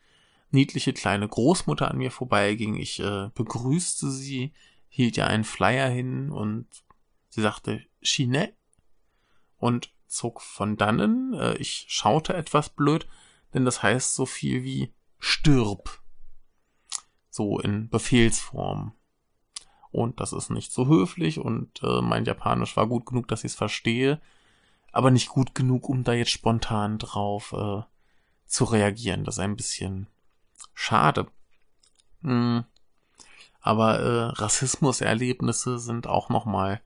A: niedliche kleine Großmutter an mir vorbeiging. Ich äh, begrüßte sie, hielt ihr einen Flyer hin und sie sagte Chine und zog von dannen. Äh, ich schaute etwas blöd, denn das heißt so viel wie stirb. So in Befehlsform. Und das ist nicht so höflich und äh, mein Japanisch war gut genug, dass ich es verstehe, aber nicht gut genug, um da jetzt spontan drauf äh, zu reagieren. Das ist ein bisschen schade. Hm. Aber äh, Rassismuserlebnisse sind auch noch mal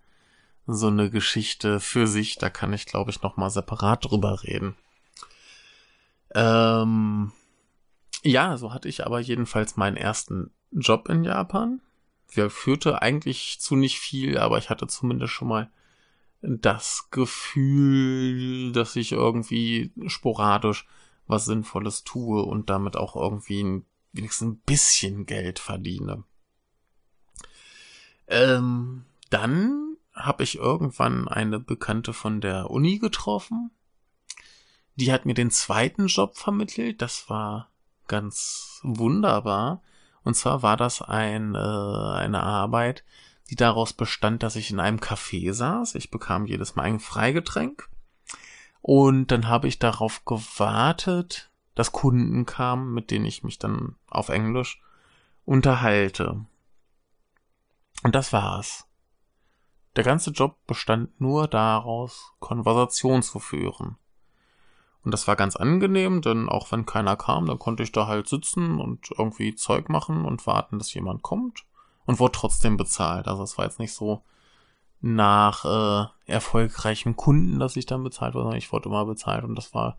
A: so eine Geschichte für sich. Da kann ich, glaube ich, noch mal separat drüber reden. Ähm, ja, so hatte ich aber jedenfalls meinen ersten Job in Japan. Der führte eigentlich zu nicht viel, aber ich hatte zumindest schon mal das Gefühl, dass ich irgendwie sporadisch was Sinnvolles tue und damit auch irgendwie ein, wenigstens ein bisschen Geld verdiene. Ähm, dann habe ich irgendwann eine Bekannte von der Uni getroffen. Die hat mir den zweiten Job vermittelt. Das war ganz wunderbar. Und zwar war das ein, äh, eine Arbeit, die daraus bestand, dass ich in einem Café saß. Ich bekam jedes Mal ein Freigetränk. Und dann habe ich darauf gewartet, dass Kunden kamen, mit denen ich mich dann auf Englisch unterhalte. Und das war's. Der ganze Job bestand nur daraus, Konversation zu führen. Und das war ganz angenehm, denn auch wenn keiner kam, dann konnte ich da halt sitzen und irgendwie Zeug machen und warten, dass jemand kommt und wurde trotzdem bezahlt. Also es war jetzt nicht so nach äh, erfolgreichem Kunden, dass ich dann bezahlt wurde, sondern ich wurde immer bezahlt und das war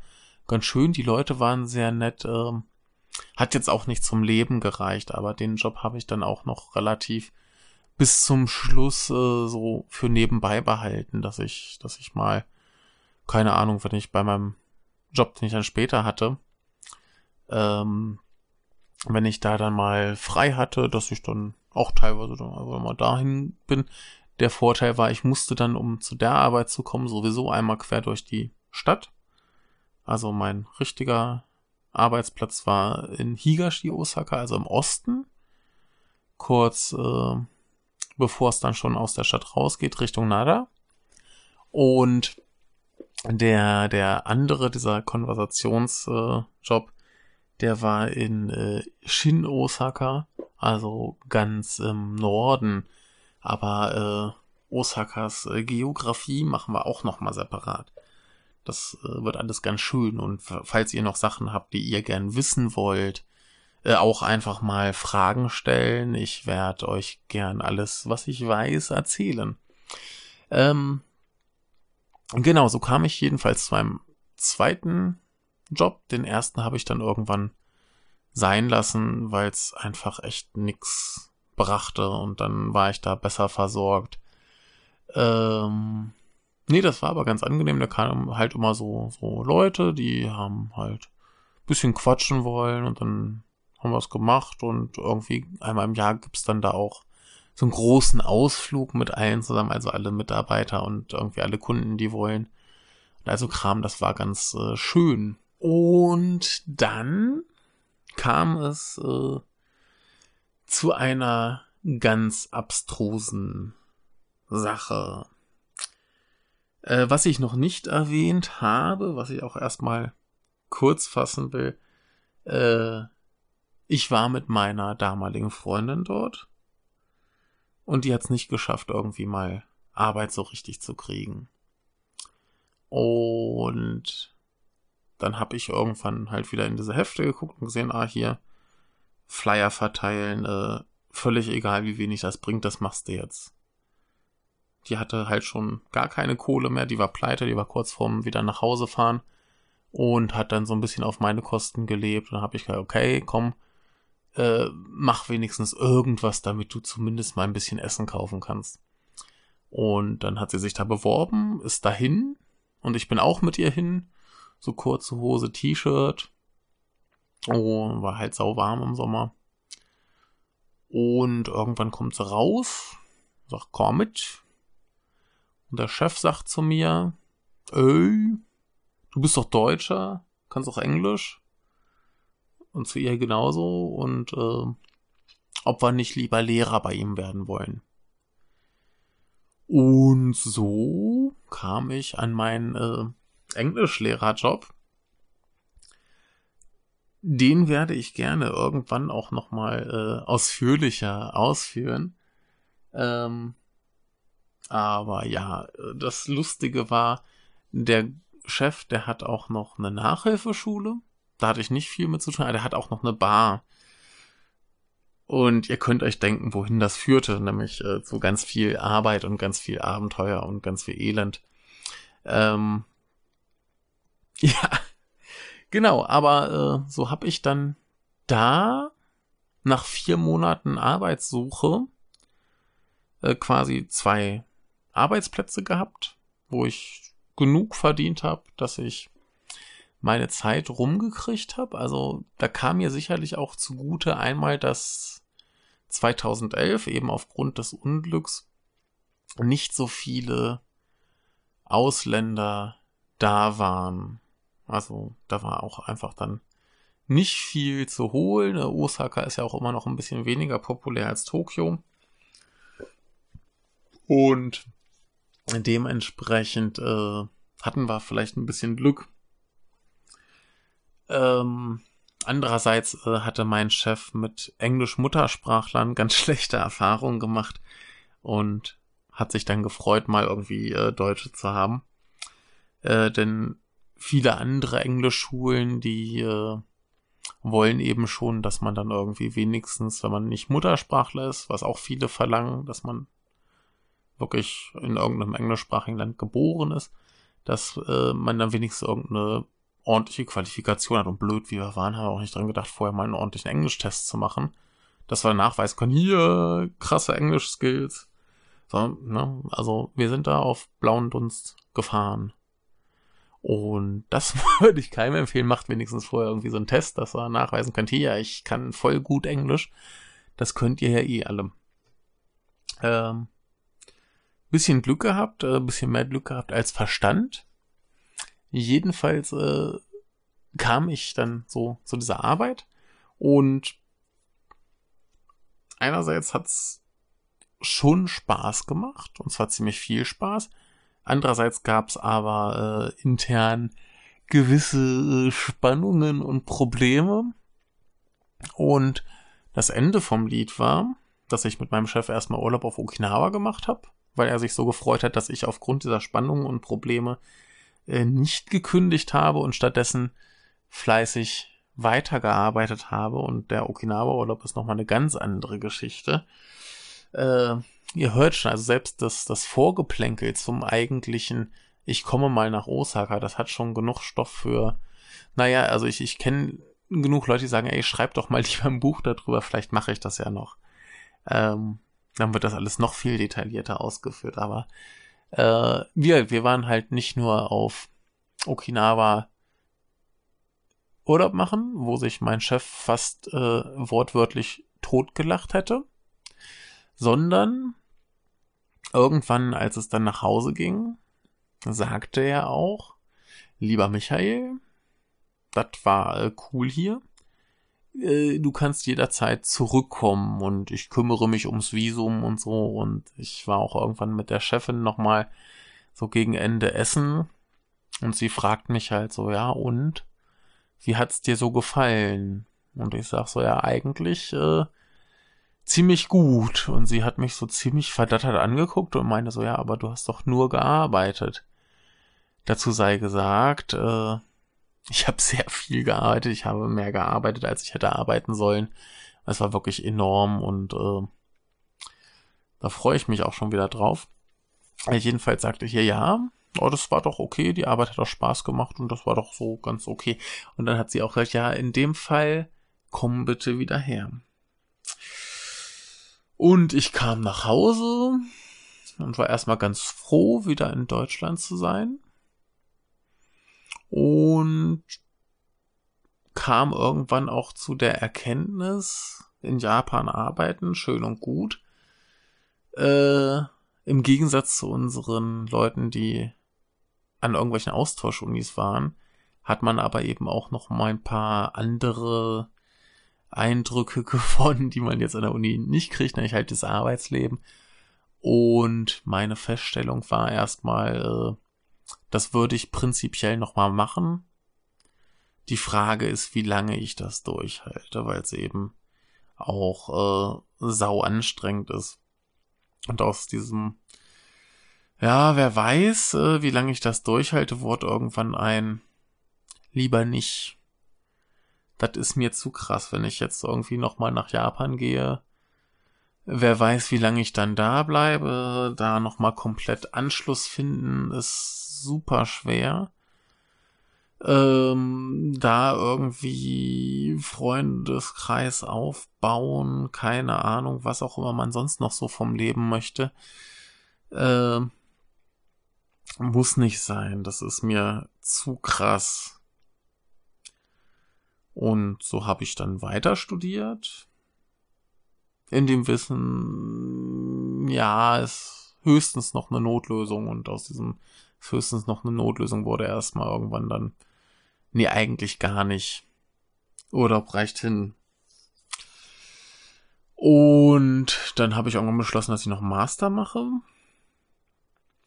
A: ganz schön. Die Leute waren sehr nett. Äh, hat jetzt auch nicht zum Leben gereicht, aber den Job habe ich dann auch noch relativ bis zum Schluss äh, so für nebenbei behalten, dass ich, dass ich mal, keine Ahnung, wenn ich bei meinem Job, den ich dann später hatte, ähm, wenn ich da dann mal frei hatte, dass ich dann auch teilweise dann einfach mal dahin bin. Der Vorteil war, ich musste dann, um zu der Arbeit zu kommen, sowieso einmal quer durch die Stadt. Also mein richtiger Arbeitsplatz war in Higashi, Osaka, also im Osten. Kurz äh, bevor es dann schon aus der Stadt rausgeht, Richtung Nada. Und der, der andere, dieser Konversationsjob, äh, der war in äh, Shin Osaka, also ganz im Norden. Aber äh, Osakas äh, Geografie machen wir auch nochmal separat. Das äh, wird alles ganz schön. Und falls ihr noch Sachen habt, die ihr gern wissen wollt, äh, auch einfach mal Fragen stellen. Ich werde euch gern alles, was ich weiß, erzählen. Ähm, Genau, so kam ich jedenfalls zu meinem zweiten Job. Den ersten habe ich dann irgendwann sein lassen, weil es einfach echt nix brachte und dann war ich da besser versorgt. Ähm, nee, das war aber ganz angenehm. Da kamen halt immer so, so Leute, die haben halt bisschen quatschen wollen und dann haben es gemacht und irgendwie einmal im Jahr gibt's dann da auch so einen großen Ausflug mit allen zusammen, also alle Mitarbeiter und irgendwie alle Kunden, die wollen. Und also Kram, das war ganz äh, schön. Und dann kam es äh, zu einer ganz abstrusen Sache. Äh, was ich noch nicht erwähnt habe, was ich auch erstmal kurz fassen will, äh, ich war mit meiner damaligen Freundin dort und die hat es nicht geschafft, irgendwie mal Arbeit so richtig zu kriegen. Und dann habe ich irgendwann halt wieder in diese Hefte geguckt und gesehen, ah, hier, Flyer verteilen, äh, völlig egal, wie wenig das bringt, das machst du jetzt. Die hatte halt schon gar keine Kohle mehr, die war pleite, die war kurz vorm wieder nach Hause fahren und hat dann so ein bisschen auf meine Kosten gelebt. Und dann habe ich gesagt, okay, komm, äh, mach wenigstens irgendwas, damit du zumindest mal ein bisschen Essen kaufen kannst. Und dann hat sie sich da beworben, ist dahin und ich bin auch mit ihr hin. So kurze Hose, T-Shirt. Oh, war halt sau warm im Sommer. Und irgendwann kommt sie raus, sagt, komm mit. Und der Chef sagt zu mir, ey, du bist doch Deutscher, kannst auch Englisch und zu ihr genauso und äh, ob wir nicht lieber Lehrer bei ihm werden wollen. Und so kam ich an meinen äh, Englischlehrerjob. den werde ich gerne irgendwann auch nochmal äh, ausführlicher ausführen. Ähm, aber ja, das Lustige war, der Chef, der hat auch noch eine Nachhilfeschule. Da hatte ich nicht viel mit zu tun. Der hat auch noch eine Bar. Und ihr könnt euch denken, wohin das führte, nämlich äh, zu ganz viel Arbeit und ganz viel Abenteuer und ganz viel Elend. Ähm, ja, genau, aber äh, so habe ich dann da nach vier Monaten Arbeitssuche äh, quasi zwei Arbeitsplätze gehabt, wo ich genug verdient habe, dass ich meine Zeit rumgekriegt habe. Also da kam mir sicherlich auch zugute einmal, dass 2011 eben aufgrund des Unglücks nicht so viele Ausländer da waren. Also da war auch einfach dann nicht viel zu holen. Osaka ist ja auch immer noch ein bisschen weniger populär als Tokio. Und dementsprechend äh, hatten wir vielleicht ein bisschen Glück. Ähm, andererseits äh, hatte mein Chef mit Englisch-Muttersprachlern ganz schlechte Erfahrungen gemacht und hat sich dann gefreut, mal irgendwie äh, Deutsche zu haben. Äh, denn viele andere Englischschulen, die äh, wollen eben schon, dass man dann irgendwie wenigstens, wenn man nicht Muttersprachler ist, was auch viele verlangen, dass man wirklich in irgendeinem englischsprachigen Land geboren ist, dass äh, man dann wenigstens irgendeine ordentliche Qualifikation hat. Und blöd, wie wir waren, haben wir auch nicht dran gedacht, vorher mal einen ordentlichen Englisch-Test zu machen, dass wir nachweisen können, hier, krasse Englisch-Skills. So, ne? Also wir sind da auf blauen Dunst gefahren. Und das würde ich keinem empfehlen. Macht wenigstens vorher irgendwie so einen Test, dass er nachweisen könnt, hier, ich kann voll gut Englisch. Das könnt ihr ja eh alle. Ähm, bisschen Glück gehabt, äh, bisschen mehr Glück gehabt als Verstand. Jedenfalls äh, kam ich dann so zu dieser Arbeit und einerseits hat's schon Spaß gemacht und zwar ziemlich viel Spaß. Andererseits gab's aber äh, intern gewisse äh, Spannungen und Probleme. Und das Ende vom Lied war, dass ich mit meinem Chef erstmal Urlaub auf Okinawa gemacht habe weil er sich so gefreut hat, dass ich aufgrund dieser Spannungen und Probleme äh, nicht gekündigt habe und stattdessen fleißig weitergearbeitet habe. Und der Okinawa-Urlaub ist nochmal eine ganz andere Geschichte. Äh, ihr hört schon, also selbst das, das Vorgeplänkel zum eigentlichen, ich komme mal nach Osaka, das hat schon genug Stoff für, naja, also ich, ich kenne genug Leute, die sagen, ey, schreib doch mal lieber ein Buch darüber, vielleicht mache ich das ja noch. Ähm, dann wird das alles noch viel detaillierter ausgeführt. Aber äh, wir, wir waren halt nicht nur auf Okinawa Urlaub machen, wo sich mein Chef fast äh, wortwörtlich totgelacht hätte, sondern irgendwann, als es dann nach Hause ging, sagte er auch, lieber Michael, das war äh, cool hier, äh, du kannst jederzeit zurückkommen und ich kümmere mich ums Visum und so und ich war auch irgendwann mit der Chefin nochmal so gegen Ende essen und sie fragt mich halt so, ja und? Wie hat's dir so gefallen? Und ich sag so, ja eigentlich äh, ziemlich gut und sie hat mich so ziemlich verdattert angeguckt und meinte so, ja, aber du hast doch nur gearbeitet. Dazu sei gesagt, äh, ich habe sehr viel gearbeitet. Ich habe mehr gearbeitet, als ich hätte arbeiten sollen. Es war wirklich enorm und äh, da freue ich mich auch schon wieder drauf. Jedenfalls sagte ich ihr, ja, oh, das war doch okay, die Arbeit hat auch Spaß gemacht und das war doch so ganz okay. Und dann hat sie auch gesagt, ja, in dem Fall komm bitte wieder her. Und ich kam nach Hause und war erstmal ganz froh, wieder in Deutschland zu sein und kam irgendwann auch zu der Erkenntnis, in Japan arbeiten, schön und gut. Äh, Im Gegensatz zu unseren Leuten, die an irgendwelchen Austauschunis waren, hat man aber eben auch noch mal ein paar andere Eindrücke gewonnen, die man jetzt an der Uni nicht kriegt, nämlich halt das Arbeitsleben. Und meine Feststellung war erstmal, äh, das würde ich prinzipiell nochmal machen. Die Frage ist, wie lange ich das durchhalte, weil es eben auch äh, sau anstrengend ist. Und aus diesem, ja, wer weiß, äh, wie lange ich das durchhalte, wurde irgendwann ein lieber nicht. Das ist mir zu krass, wenn ich jetzt irgendwie nochmal nach Japan gehe. Wer weiß, wie lange ich dann da bleibe. Da nochmal komplett Anschluss finden, ist super schwer ähm, da irgendwie Freundeskreis aufbauen, keine Ahnung, was auch immer man sonst noch so vom Leben möchte. Äh, muss nicht sein, das ist mir zu krass. Und so habe ich dann weiter studiert. In dem Wissen, ja, ist höchstens noch eine Notlösung und aus diesem höchstens noch eine Notlösung wurde erstmal irgendwann dann Nee, eigentlich gar nicht. Urlaub reicht hin. Und dann habe ich irgendwann beschlossen, dass ich noch Master mache.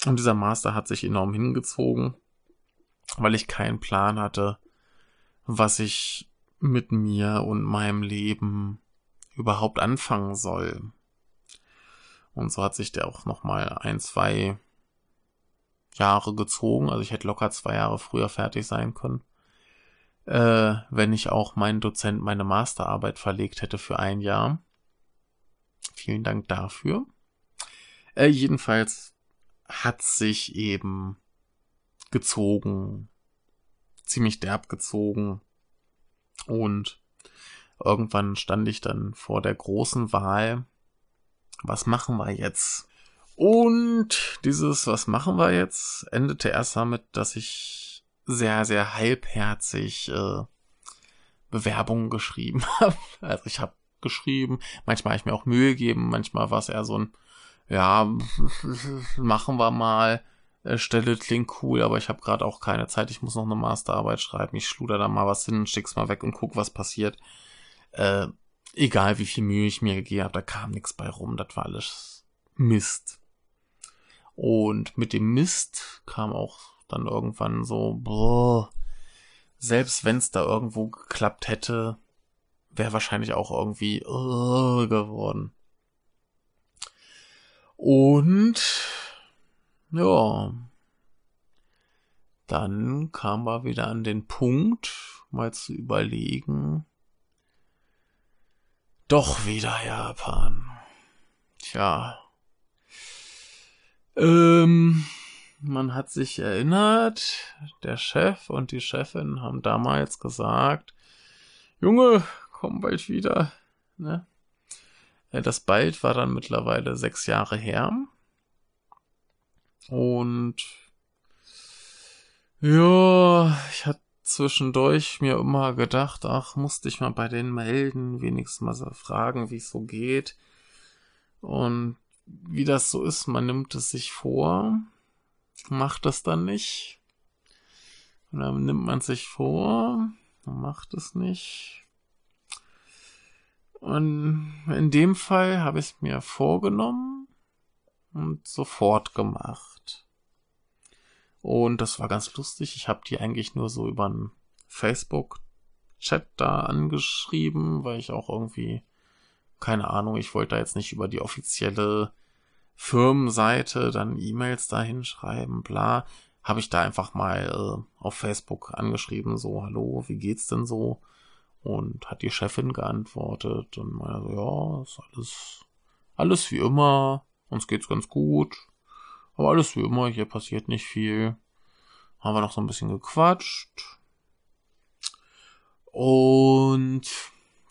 A: Und dieser Master hat sich enorm hingezogen, weil ich keinen Plan hatte, was ich mit mir und meinem Leben überhaupt anfangen soll. Und so hat sich der auch noch mal ein, zwei Jahre gezogen. Also ich hätte locker zwei Jahre früher fertig sein können äh, wenn ich auch meinen Dozent meine Masterarbeit verlegt hätte für ein Jahr. Vielen Dank dafür. Äh, jedenfalls hat sich eben gezogen, ziemlich derb gezogen und irgendwann stand ich dann vor der großen Wahl, was machen wir jetzt? Und dieses, was machen wir jetzt, endete erst damit, dass ich sehr, sehr halbherzig äh, Bewerbungen geschrieben habe. Also ich habe geschrieben, manchmal habe ich mir auch Mühe gegeben, manchmal war es eher so ein, ja, machen wir mal, äh, Stelle klingt cool, aber ich habe gerade auch keine Zeit, ich muss noch eine Masterarbeit schreiben, ich schluder da mal was hin, schick's mal weg und guck, was passiert. Äh, egal wie viel Mühe ich mir gegeben habe, da kam nichts bei rum, das war alles Mist. Und mit dem Mist kam auch dann irgendwann so, boah, selbst wenn es da irgendwo geklappt hätte, wäre wahrscheinlich auch irgendwie uh, geworden. Und ja, dann kam wir wieder an den Punkt, mal zu überlegen, doch wieder Japan. Tja. Ähm, man hat sich erinnert, der Chef und die Chefin haben damals gesagt, Junge, komm bald wieder. Ne? Das bald war dann mittlerweile sechs Jahre her. Und ja, ich hatte zwischendurch mir immer gedacht, ach, musste ich mal bei denen melden, wenigstens mal so fragen, wie es so geht. Und wie das so ist, man nimmt es sich vor, macht das dann nicht. Und dann nimmt man sich vor, macht es nicht. Und in dem Fall habe ich es mir vorgenommen und sofort gemacht. Und das war ganz lustig. Ich habe die eigentlich nur so über einen Facebook-Chat da angeschrieben, weil ich auch irgendwie, keine Ahnung, ich wollte da jetzt nicht über die offizielle Firmenseite dann E-Mails dahin schreiben, bla, habe ich da einfach mal äh, auf Facebook angeschrieben, so, hallo, wie geht's denn so? Und hat die Chefin geantwortet und meinte so, ja, ist alles, alles wie immer, uns geht's ganz gut, aber alles wie immer, hier passiert nicht viel. Haben wir noch so ein bisschen gequatscht. Und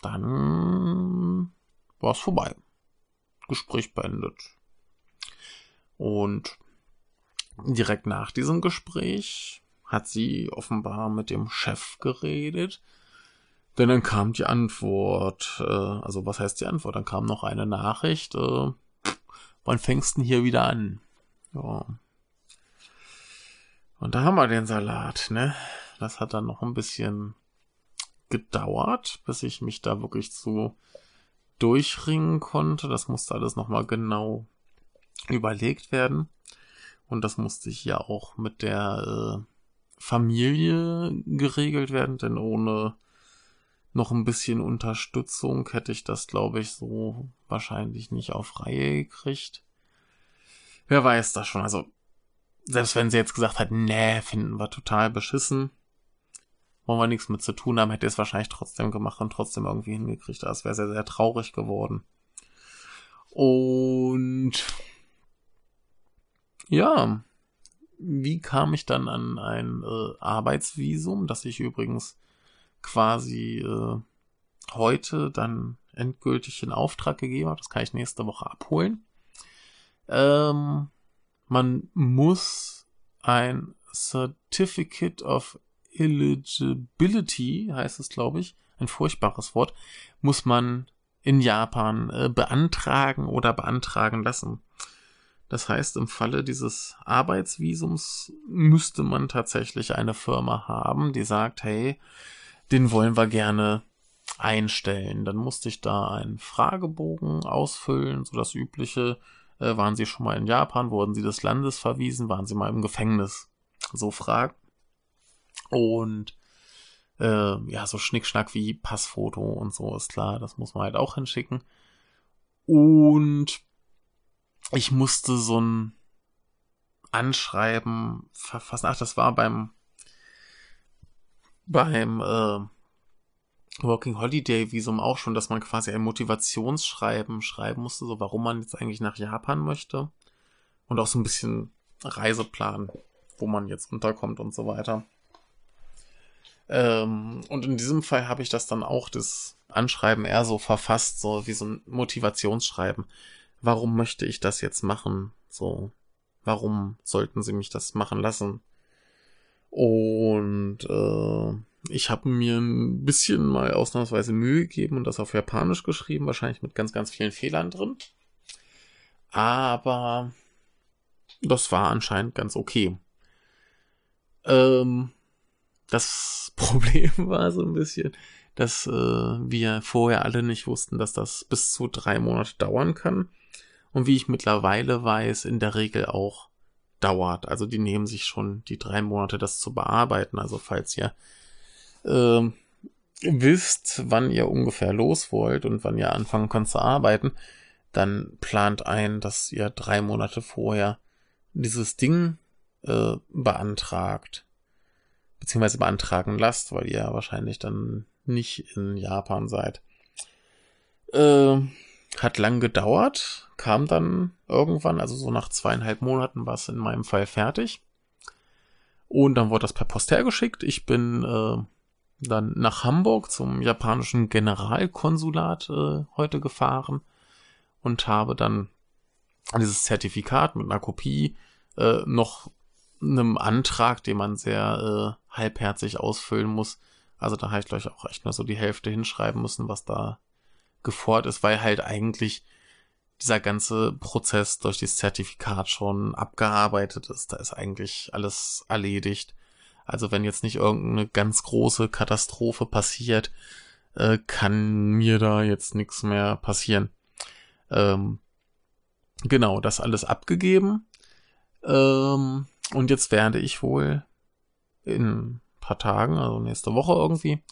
A: dann war es vorbei. Gespräch beendet. Und direkt nach diesem Gespräch hat sie offenbar mit dem Chef geredet. Denn dann kam die Antwort, äh, also was heißt die Antwort? Dann kam noch eine Nachricht, äh, wann fängst du denn hier wieder an? Ja. Und da haben wir den Salat, ne? Das hat dann noch ein bisschen gedauert, bis ich mich da wirklich zu durchringen konnte. Das musste alles nochmal genau überlegt werden. Und das musste ich ja auch mit der äh, Familie geregelt werden, denn ohne noch ein bisschen Unterstützung hätte ich das, glaube ich, so wahrscheinlich nicht auf Reihe gekriegt. Wer weiß das schon. Also, selbst wenn sie jetzt gesagt hat, nee, finden wir total beschissen, wollen wir nichts mit zu tun haben, hätte es wahrscheinlich trotzdem gemacht und trotzdem irgendwie hingekriegt. Das wäre sehr, sehr traurig geworden. Und ja, wie kam ich dann an ein äh, Arbeitsvisum, das ich übrigens quasi äh, heute dann endgültig in Auftrag gegeben habe. Das kann ich nächste Woche abholen. Ähm, man muss ein Certificate of Eligibility, heißt es, glaube ich, ein furchtbares Wort, muss man in Japan äh, beantragen oder beantragen lassen. Das heißt, im Falle dieses Arbeitsvisums müsste man tatsächlich eine Firma haben, die sagt, hey, den wollen wir gerne einstellen. Dann musste ich da einen Fragebogen ausfüllen, so das übliche. Äh, waren Sie schon mal in Japan? Wurden Sie des Landes verwiesen? Waren Sie mal im Gefängnis? So Fragen. Und äh, ja, so Schnickschnack wie Passfoto und so ist klar, das muss man halt auch hinschicken. Und ich musste so ein Anschreiben verfassen. Ach, das war beim beim äh, Working Holiday Visum auch schon, dass man quasi ein Motivationsschreiben schreiben musste, so warum man jetzt eigentlich nach Japan möchte. Und auch so ein bisschen Reiseplan, wo man jetzt unterkommt und so weiter. Ähm, und in diesem Fall habe ich das dann auch, das Anschreiben eher so verfasst, so wie so ein Motivationsschreiben. Warum möchte ich das jetzt machen? So, warum sollten sie mich das machen lassen? Und äh, ich habe mir ein bisschen mal ausnahmsweise Mühe gegeben und das auf Japanisch geschrieben, wahrscheinlich mit ganz, ganz vielen Fehlern drin. Aber das war anscheinend ganz okay. Ähm, das Problem war so ein bisschen, dass äh, wir vorher alle nicht wussten, dass das bis zu drei Monate dauern kann. Und wie ich mittlerweile weiß, in der Regel auch dauert. Also die nehmen sich schon die drei Monate, das zu bearbeiten. Also falls ihr äh, wisst, wann ihr ungefähr los wollt und wann ihr anfangen könnt zu arbeiten, dann plant ein, dass ihr drei Monate vorher dieses Ding äh, beantragt. Beziehungsweise beantragen lasst, weil ihr wahrscheinlich dann nicht in Japan seid. Äh, hat lang gedauert, kam dann irgendwann, also so nach zweieinhalb Monaten war es in meinem Fall fertig. Und dann wurde das per Post hergeschickt. Ich bin äh, dann nach Hamburg zum japanischen Generalkonsulat äh, heute gefahren und habe dann dieses Zertifikat mit einer Kopie äh, noch einem Antrag, den man sehr äh, halbherzig ausfüllen muss. Also da habe ich gleich auch echt nur so die Hälfte hinschreiben müssen, was da gefordert ist, weil halt eigentlich dieser ganze Prozess durch das Zertifikat schon abgearbeitet ist. Da ist eigentlich alles erledigt. Also wenn jetzt nicht irgendeine ganz große Katastrophe passiert, äh, kann mir da jetzt nichts mehr passieren. Ähm, genau, das alles abgegeben. Ähm, und jetzt werde ich wohl in ein paar Tagen, also nächste Woche irgendwie,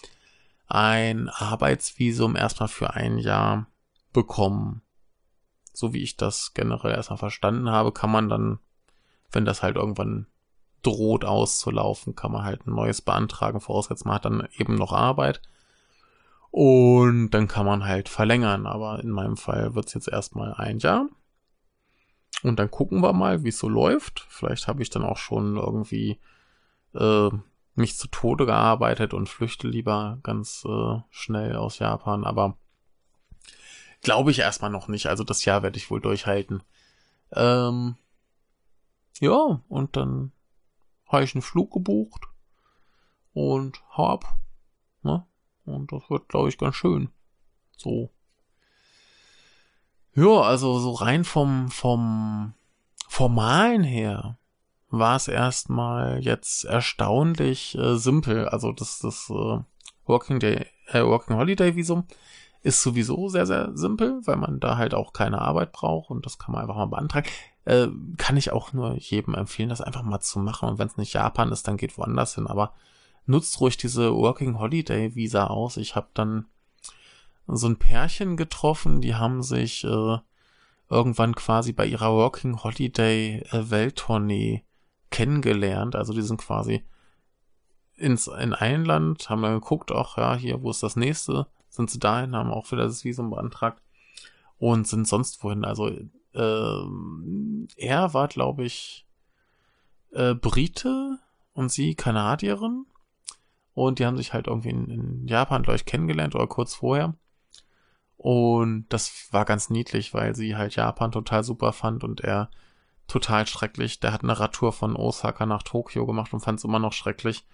A: ein Arbeitsvisum erstmal für ein Jahr bekommen. So wie ich das generell erstmal verstanden habe, kann man dann, wenn das halt irgendwann droht auszulaufen, kann man halt ein neues beantragen, vorausgesetzt man hat dann eben noch Arbeit. Und dann kann man halt verlängern, aber in meinem Fall wird es jetzt erstmal ein Jahr. Und dann gucken wir mal, wie es so läuft. Vielleicht habe ich dann auch schon irgendwie äh, mich zu Tode gearbeitet und flüchte lieber ganz äh, schnell aus Japan, aber glaube ich erstmal noch nicht. Also das Jahr werde ich wohl durchhalten. Ähm, ja, und dann habe ich einen Flug gebucht und hab, ne? Und das wird, glaube ich, ganz schön. So. Ja, also so rein vom, vom Formalen her war es erstmal jetzt erstaunlich äh, simpel. Also das, das äh, Working Day, äh, Working Holiday Visum ist sowieso sehr, sehr simpel, weil man da halt auch keine Arbeit braucht und das kann man einfach mal beantragen. Äh, kann ich auch nur jedem empfehlen, das einfach mal zu machen. Und wenn es nicht Japan ist, dann geht woanders hin. Aber nutzt ruhig diese Working Holiday Visa aus. Ich habe dann so ein Pärchen getroffen, die haben sich äh, irgendwann quasi bei ihrer Working Holiday äh, Welttournee kennengelernt. Also die sind quasi ins, in ein Land, haben dann geguckt, ach ja, hier, wo ist das nächste? Sind sie dahin, haben auch wieder das Visum beantragt und sind sonst wohin. Also äh, er war, glaube ich, äh, Brite und sie Kanadierin. Und die haben sich halt irgendwie in, in Japan, glaube ich, kennengelernt oder kurz vorher. Und das war ganz niedlich, weil sie halt Japan total super fand und er total schrecklich. Der hat eine Radtour von Osaka nach Tokio gemacht und fand es immer noch schrecklich.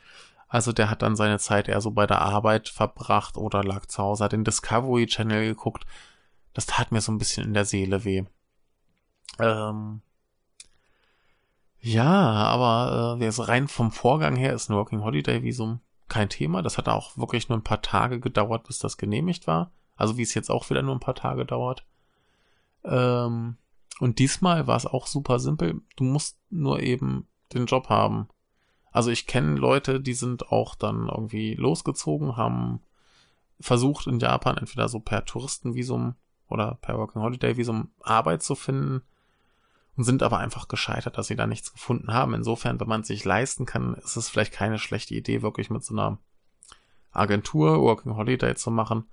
A: Also der hat dann seine Zeit eher so bei der Arbeit verbracht oder lag zu Hause, hat den Discovery Channel geguckt. Das tat mir so ein bisschen in der Seele weh. Ähm ja, aber äh, rein vom Vorgang her ist ein Working Holiday Visum kein Thema. Das hat auch wirklich nur ein paar Tage gedauert, bis das genehmigt war. Also wie es jetzt auch wieder nur ein paar Tage dauert. Ähm, und diesmal war es auch super simpel. Du musst nur eben den Job haben. Also ich kenne Leute, die sind auch dann irgendwie losgezogen, haben versucht in Japan entweder so per Touristenvisum oder per Working Holiday Visum Arbeit zu finden und sind aber einfach gescheitert, dass sie da nichts gefunden haben. Insofern, wenn man es sich leisten kann, ist es vielleicht keine schlechte Idee, wirklich mit so einer Agentur Working Holiday zu machen,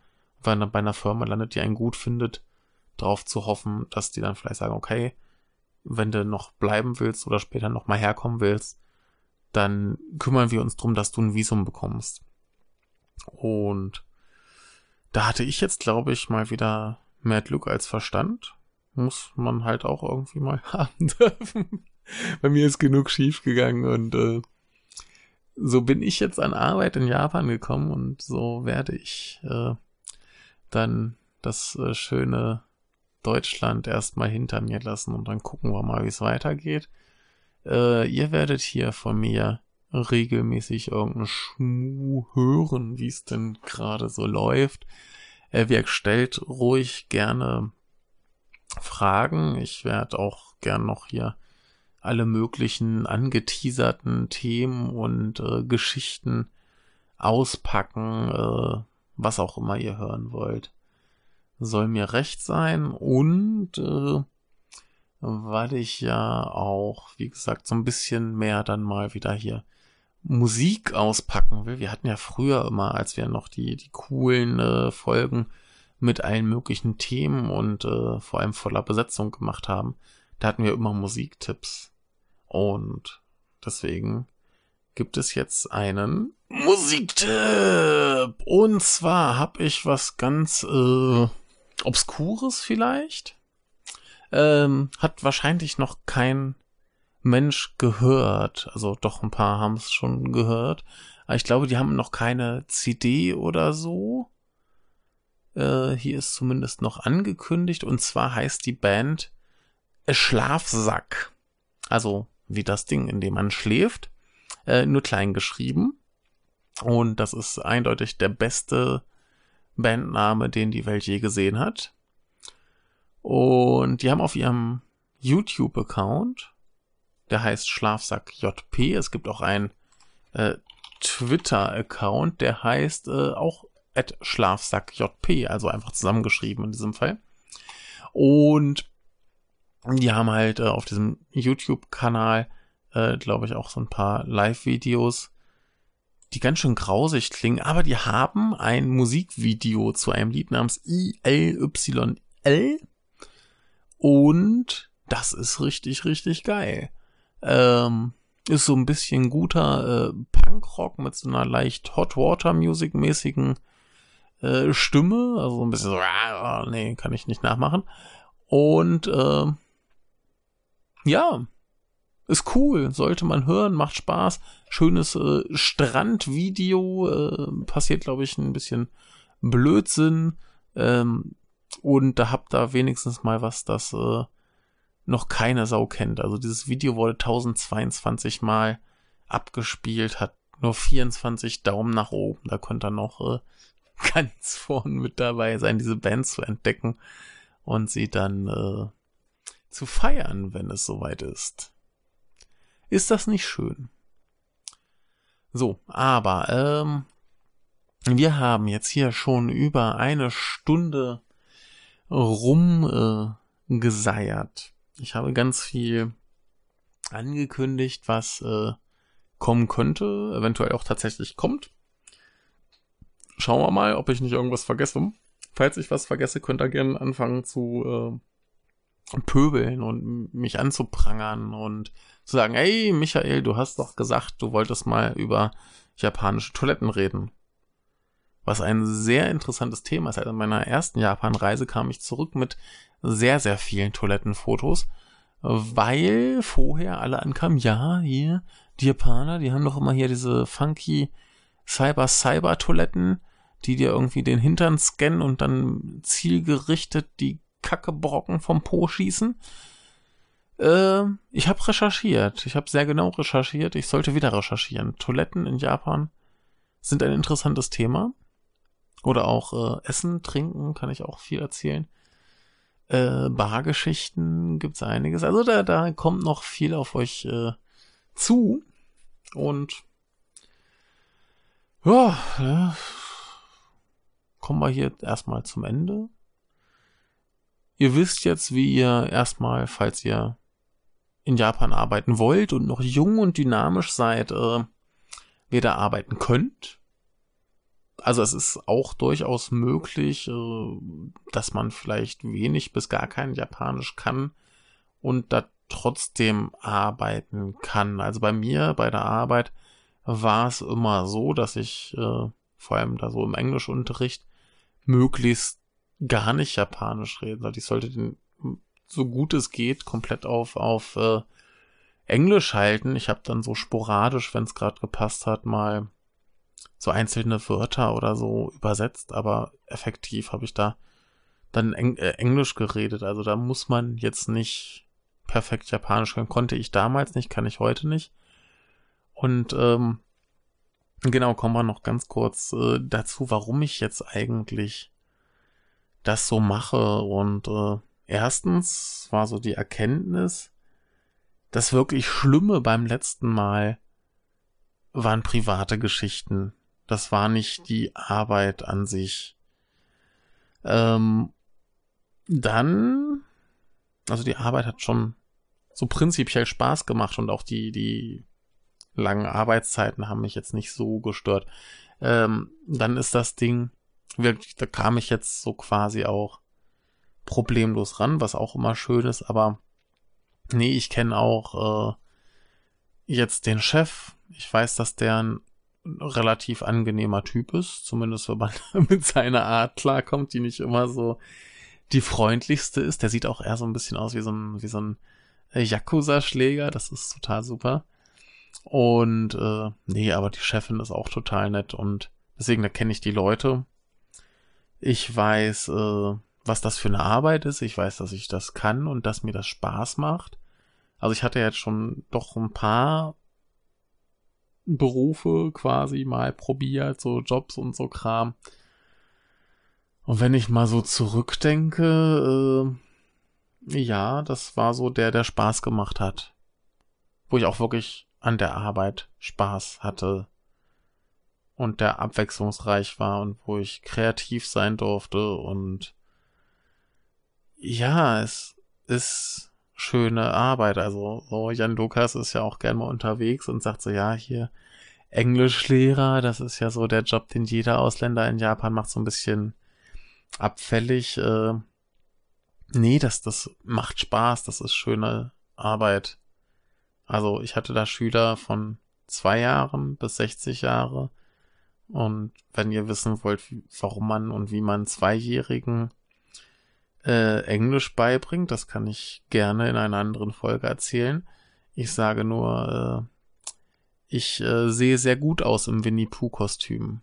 A: weil man bei einer Firma landet, die einen gut findet, drauf zu hoffen, dass die dann vielleicht sagen, okay, wenn du noch bleiben willst oder später noch mal herkommen willst, dann kümmern wir uns drum, dass du ein Visum bekommst. Und da hatte ich jetzt, glaube ich, mal wieder mehr Glück als Verstand. Muss man halt auch irgendwie mal haben dürfen. Bei mir ist genug schief gegangen und äh, so bin ich jetzt an Arbeit in Japan gekommen und so werde ich äh, dann das äh, schöne Deutschland erstmal hinter mir lassen und dann gucken wir mal, wie es weitergeht. Äh, ihr werdet hier von mir regelmäßig irgendeinen Schmu hören, wie es denn gerade so läuft. Äh, wir stellt ruhig gerne Fragen. Ich werde auch gern noch hier alle möglichen angeteaserten Themen und äh, Geschichten auspacken, äh, was auch immer ihr hören wollt. Soll mir recht sein und äh, weil ich ja auch, wie gesagt, so ein bisschen mehr dann mal wieder hier Musik auspacken will. Wir hatten ja früher immer, als wir noch die, die coolen äh, Folgen mit allen möglichen Themen und äh, vor allem voller Besetzung gemacht haben, da hatten wir immer Musiktipps. Und deswegen gibt es jetzt einen Musiktipp. Und zwar habe ich was ganz äh, Obskures vielleicht ähm, hat wahrscheinlich noch kein Mensch gehört. Also doch ein paar haben es schon gehört. Aber ich glaube, die haben noch keine CD oder so. Äh, hier ist zumindest noch angekündigt. Und zwar heißt die Band Schlafsack. Also wie das Ding, in dem man schläft. Äh, nur klein geschrieben. Und das ist eindeutig der beste Bandname, den die Welt je gesehen hat. Und die haben auf ihrem YouTube-Account, der heißt Schlafsack JP. Es gibt auch einen äh, Twitter-Account, der heißt äh, auch at Schlafsack JP, also einfach zusammengeschrieben in diesem Fall. Und die haben halt äh, auf diesem YouTube-Kanal, äh, glaube ich, auch so ein paar Live-Videos, die ganz schön grausig klingen, aber die haben ein Musikvideo zu einem Lied namens ILYL und das ist richtig, richtig geil. Ähm, ist so ein bisschen guter äh, Punkrock mit so einer leicht Hot Water Music mäßigen äh, Stimme, also ein bisschen so, ah, nee, kann ich nicht nachmachen. Und äh, ja, ist cool, sollte man hören, macht Spaß. Schönes äh, Strandvideo, äh, passiert glaube ich ein bisschen Blödsinn. Ähm, und da habt ihr wenigstens mal was, das äh, noch keine Sau kennt. Also dieses Video wurde 1022 Mal abgespielt, hat nur 24 Daumen nach oben. Da könnt ihr noch äh, ganz vorn mit dabei sein, diese Band zu entdecken und sie dann äh, zu feiern, wenn es soweit ist. Ist das nicht schön? So, aber ähm, wir haben jetzt hier schon über eine Stunde rumgeseiert. Äh, ich habe ganz viel angekündigt, was äh, kommen könnte, eventuell auch tatsächlich kommt. Schauen wir mal, ob ich nicht irgendwas vergesse. Falls ich was vergesse, könnt ihr gerne anfangen zu äh, pöbeln und mich anzuprangern und zu sagen, hey Michael, du hast doch gesagt, du wolltest mal über japanische Toiletten reden. Was ein sehr interessantes Thema ist. Also in meiner ersten Japan-Reise kam ich zurück mit sehr, sehr vielen Toilettenfotos, weil vorher alle ankamen, ja, hier, die Japaner, die haben doch immer hier diese funky Cyber-Cyber-Toiletten, die dir irgendwie den Hintern scannen und dann zielgerichtet die Kackebrocken vom Po schießen. Äh, ich habe recherchiert. Ich habe sehr genau recherchiert. Ich sollte wieder recherchieren. Toiletten in Japan sind ein interessantes Thema. Oder auch äh, Essen, Trinken, kann ich auch viel erzählen. Äh, Bargeschichten gibt's einiges. Also da, da kommt noch viel auf euch äh, zu. Und ja, ja, kommen wir hier erstmal zum Ende. Ihr wisst jetzt, wie ihr erstmal, falls ihr in Japan arbeiten wollt und noch jung und dynamisch seid, äh, wie ihr da arbeiten könnt. Also es ist auch durchaus möglich, äh, dass man vielleicht wenig bis gar kein Japanisch kann und da trotzdem arbeiten kann. Also bei mir, bei der Arbeit, war es immer so, dass ich äh, vor allem da so im Englischunterricht möglichst gar nicht Japanisch reden sollte. Ich sollte den, so gut es geht, komplett auf, auf äh, Englisch halten. Ich habe dann so sporadisch, wenn es gerade gepasst hat, mal so einzelne Wörter oder so übersetzt, aber effektiv habe ich da dann Eng äh, Englisch geredet. Also da muss man jetzt nicht perfekt Japanisch können. Konnte ich damals nicht, kann ich heute nicht. Und ähm, genau, kommen wir noch ganz kurz äh, dazu, warum ich jetzt eigentlich das so mache. Und äh, erstens war so die Erkenntnis, das wirklich Schlimme beim letzten Mal waren private Geschichten. Das war nicht die Arbeit an sich. Ähm, dann, also die Arbeit hat schon so prinzipiell Spaß gemacht und auch die, die langen Arbeitszeiten haben mich jetzt nicht so gestört. Ähm, dann ist das Ding wirklich, da kam ich jetzt so quasi auch problemlos ran, was auch immer schön ist, aber nee, ich kenne auch äh, jetzt den Chef. Ich weiß, dass der ein relativ angenehmer Typ ist, zumindest wenn man mit seiner Art klarkommt, die nicht immer so die freundlichste ist. Der sieht auch eher so ein bisschen aus wie so ein, wie so ein Yakuza-Schläger, das ist total super. Und äh, nee, aber die Chefin ist auch total nett und deswegen da kenne ich die Leute. Ich weiß, äh, was das für eine Arbeit ist. Ich weiß, dass ich das kann und dass mir das Spaß macht. Also ich hatte jetzt schon doch ein paar Berufe quasi mal probiert, so Jobs und so Kram. Und wenn ich mal so zurückdenke, äh, ja, das war so der, der Spaß gemacht hat. Wo ich auch wirklich an der Arbeit Spaß hatte und der abwechslungsreich war und wo ich kreativ sein durfte und ja, es ist schöne Arbeit. Also so Jan Lukas ist ja auch gern mal unterwegs und sagt so, ja, hier Englischlehrer, das ist ja so der Job, den jeder Ausländer in Japan macht, so ein bisschen abfällig. Äh, nee, das, das macht Spaß, das ist schöne Arbeit. Also ich hatte da Schüler von zwei Jahren bis 60 Jahre. Und wenn ihr wissen wollt, warum man und wie man Zweijährigen äh, Englisch beibringt, das kann ich gerne in einer anderen Folge erzählen. Ich sage nur, äh, ich äh, sehe sehr gut aus im Winnie Pooh-Kostüm.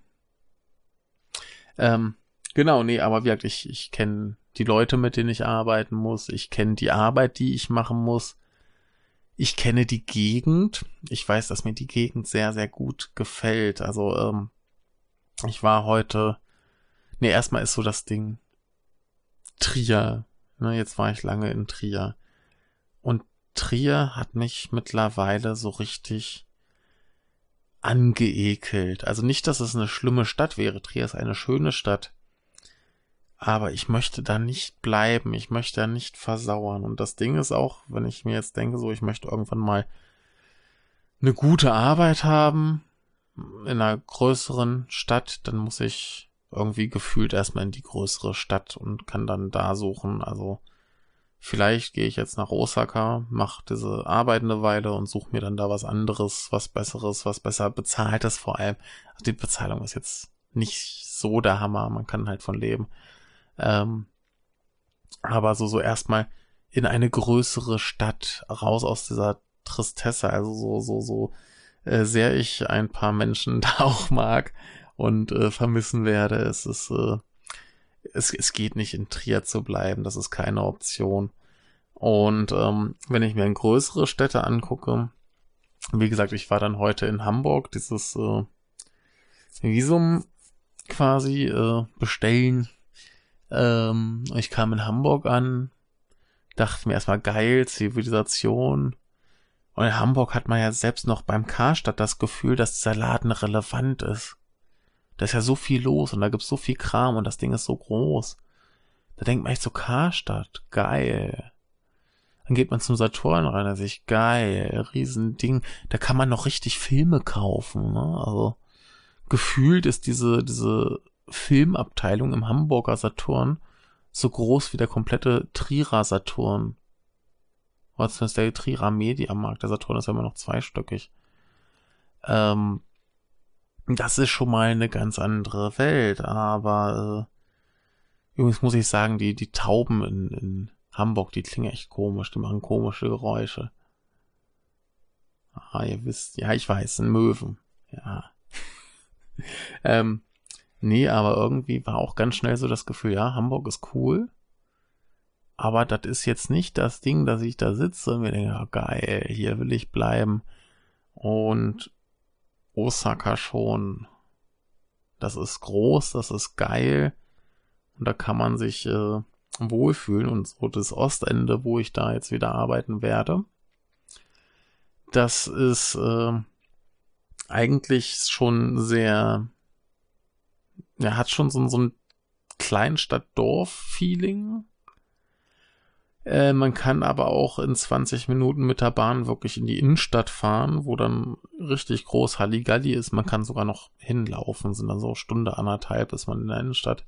A: Ähm, genau, nee, aber wirklich, ich, ich kenne die Leute, mit denen ich arbeiten muss. Ich kenne die Arbeit, die ich machen muss. Ich kenne die Gegend. Ich weiß, dass mir die Gegend sehr, sehr gut gefällt. Also, ähm, ich war heute nee, erstmal ist so das Ding Trier. Ne, jetzt war ich lange in Trier. Und Trier hat mich mittlerweile so richtig angeekelt. Also nicht, dass es eine schlimme Stadt wäre. Trier ist eine schöne Stadt. Aber ich möchte da nicht bleiben. Ich möchte da nicht versauern. Und das Ding ist auch, wenn ich mir jetzt denke, so, ich möchte irgendwann mal eine gute Arbeit haben in einer größeren Stadt, dann muss ich irgendwie gefühlt erstmal in die größere Stadt und kann dann da suchen. Also vielleicht gehe ich jetzt nach Osaka, mache diese Arbeit eine Weile und suche mir dann da was anderes, was Besseres, was besser bezahltes vor allem. Also die Bezahlung ist jetzt nicht so der Hammer, man kann halt von leben. Ähm, aber so, so erstmal in eine größere Stadt, raus aus dieser Tristesse, also so, so, so äh, sehr ich ein paar Menschen da auch mag und äh, vermissen werde, es ist, äh, es, es geht nicht in Trier zu bleiben, das ist keine Option. Und ähm, wenn ich mir in größere Städte angucke, wie gesagt, ich war dann heute in Hamburg, dieses äh, Visum quasi äh, bestellen. Ähm, ich kam in Hamburg an, dachte mir erstmal geil, Zivilisation. Und in Hamburg hat man ja selbst noch beim Karstadt das Gefühl, dass dieser Laden relevant ist. Da ist ja so viel los und da gibt's so viel Kram und das Ding ist so groß. Da denkt man echt so Karstadt, geil. Dann geht man zum Saturn rein, da sich geil, Riesending. Da kann man noch richtig Filme kaufen, ne? Also gefühlt ist diese diese Filmabteilung im Hamburger Saturn so groß wie der komplette Trierer Saturn. Was ist der Trierer Mediamarkt? Der Saturn ist ja immer noch zweistöckig. Ähm, das ist schon mal eine ganz andere Welt, aber äh, übrigens muss ich sagen, die, die Tauben in, in Hamburg, die klingen echt komisch, die machen komische Geräusche. Ah, ihr wisst, ja, ich weiß, ein Möwen. Ja. ähm, nee, aber irgendwie war auch ganz schnell so das Gefühl, ja, Hamburg ist cool. Aber das ist jetzt nicht das Ding, dass ich da sitze und mir denke, oh, geil, hier will ich bleiben. Und Osaka schon. Das ist groß, das ist geil. Und da kann man sich äh, wohlfühlen. Und so das Ostende, wo ich da jetzt wieder arbeiten werde, das ist äh, eigentlich schon sehr, ja, hat schon so, so ein Kleinstadt-Dorf-Feeling äh, man kann aber auch in 20 Minuten mit der Bahn wirklich in die Innenstadt fahren, wo dann richtig groß Halligalli ist. Man kann sogar noch hinlaufen, sind dann so Stunde, anderthalb ist man in der Innenstadt.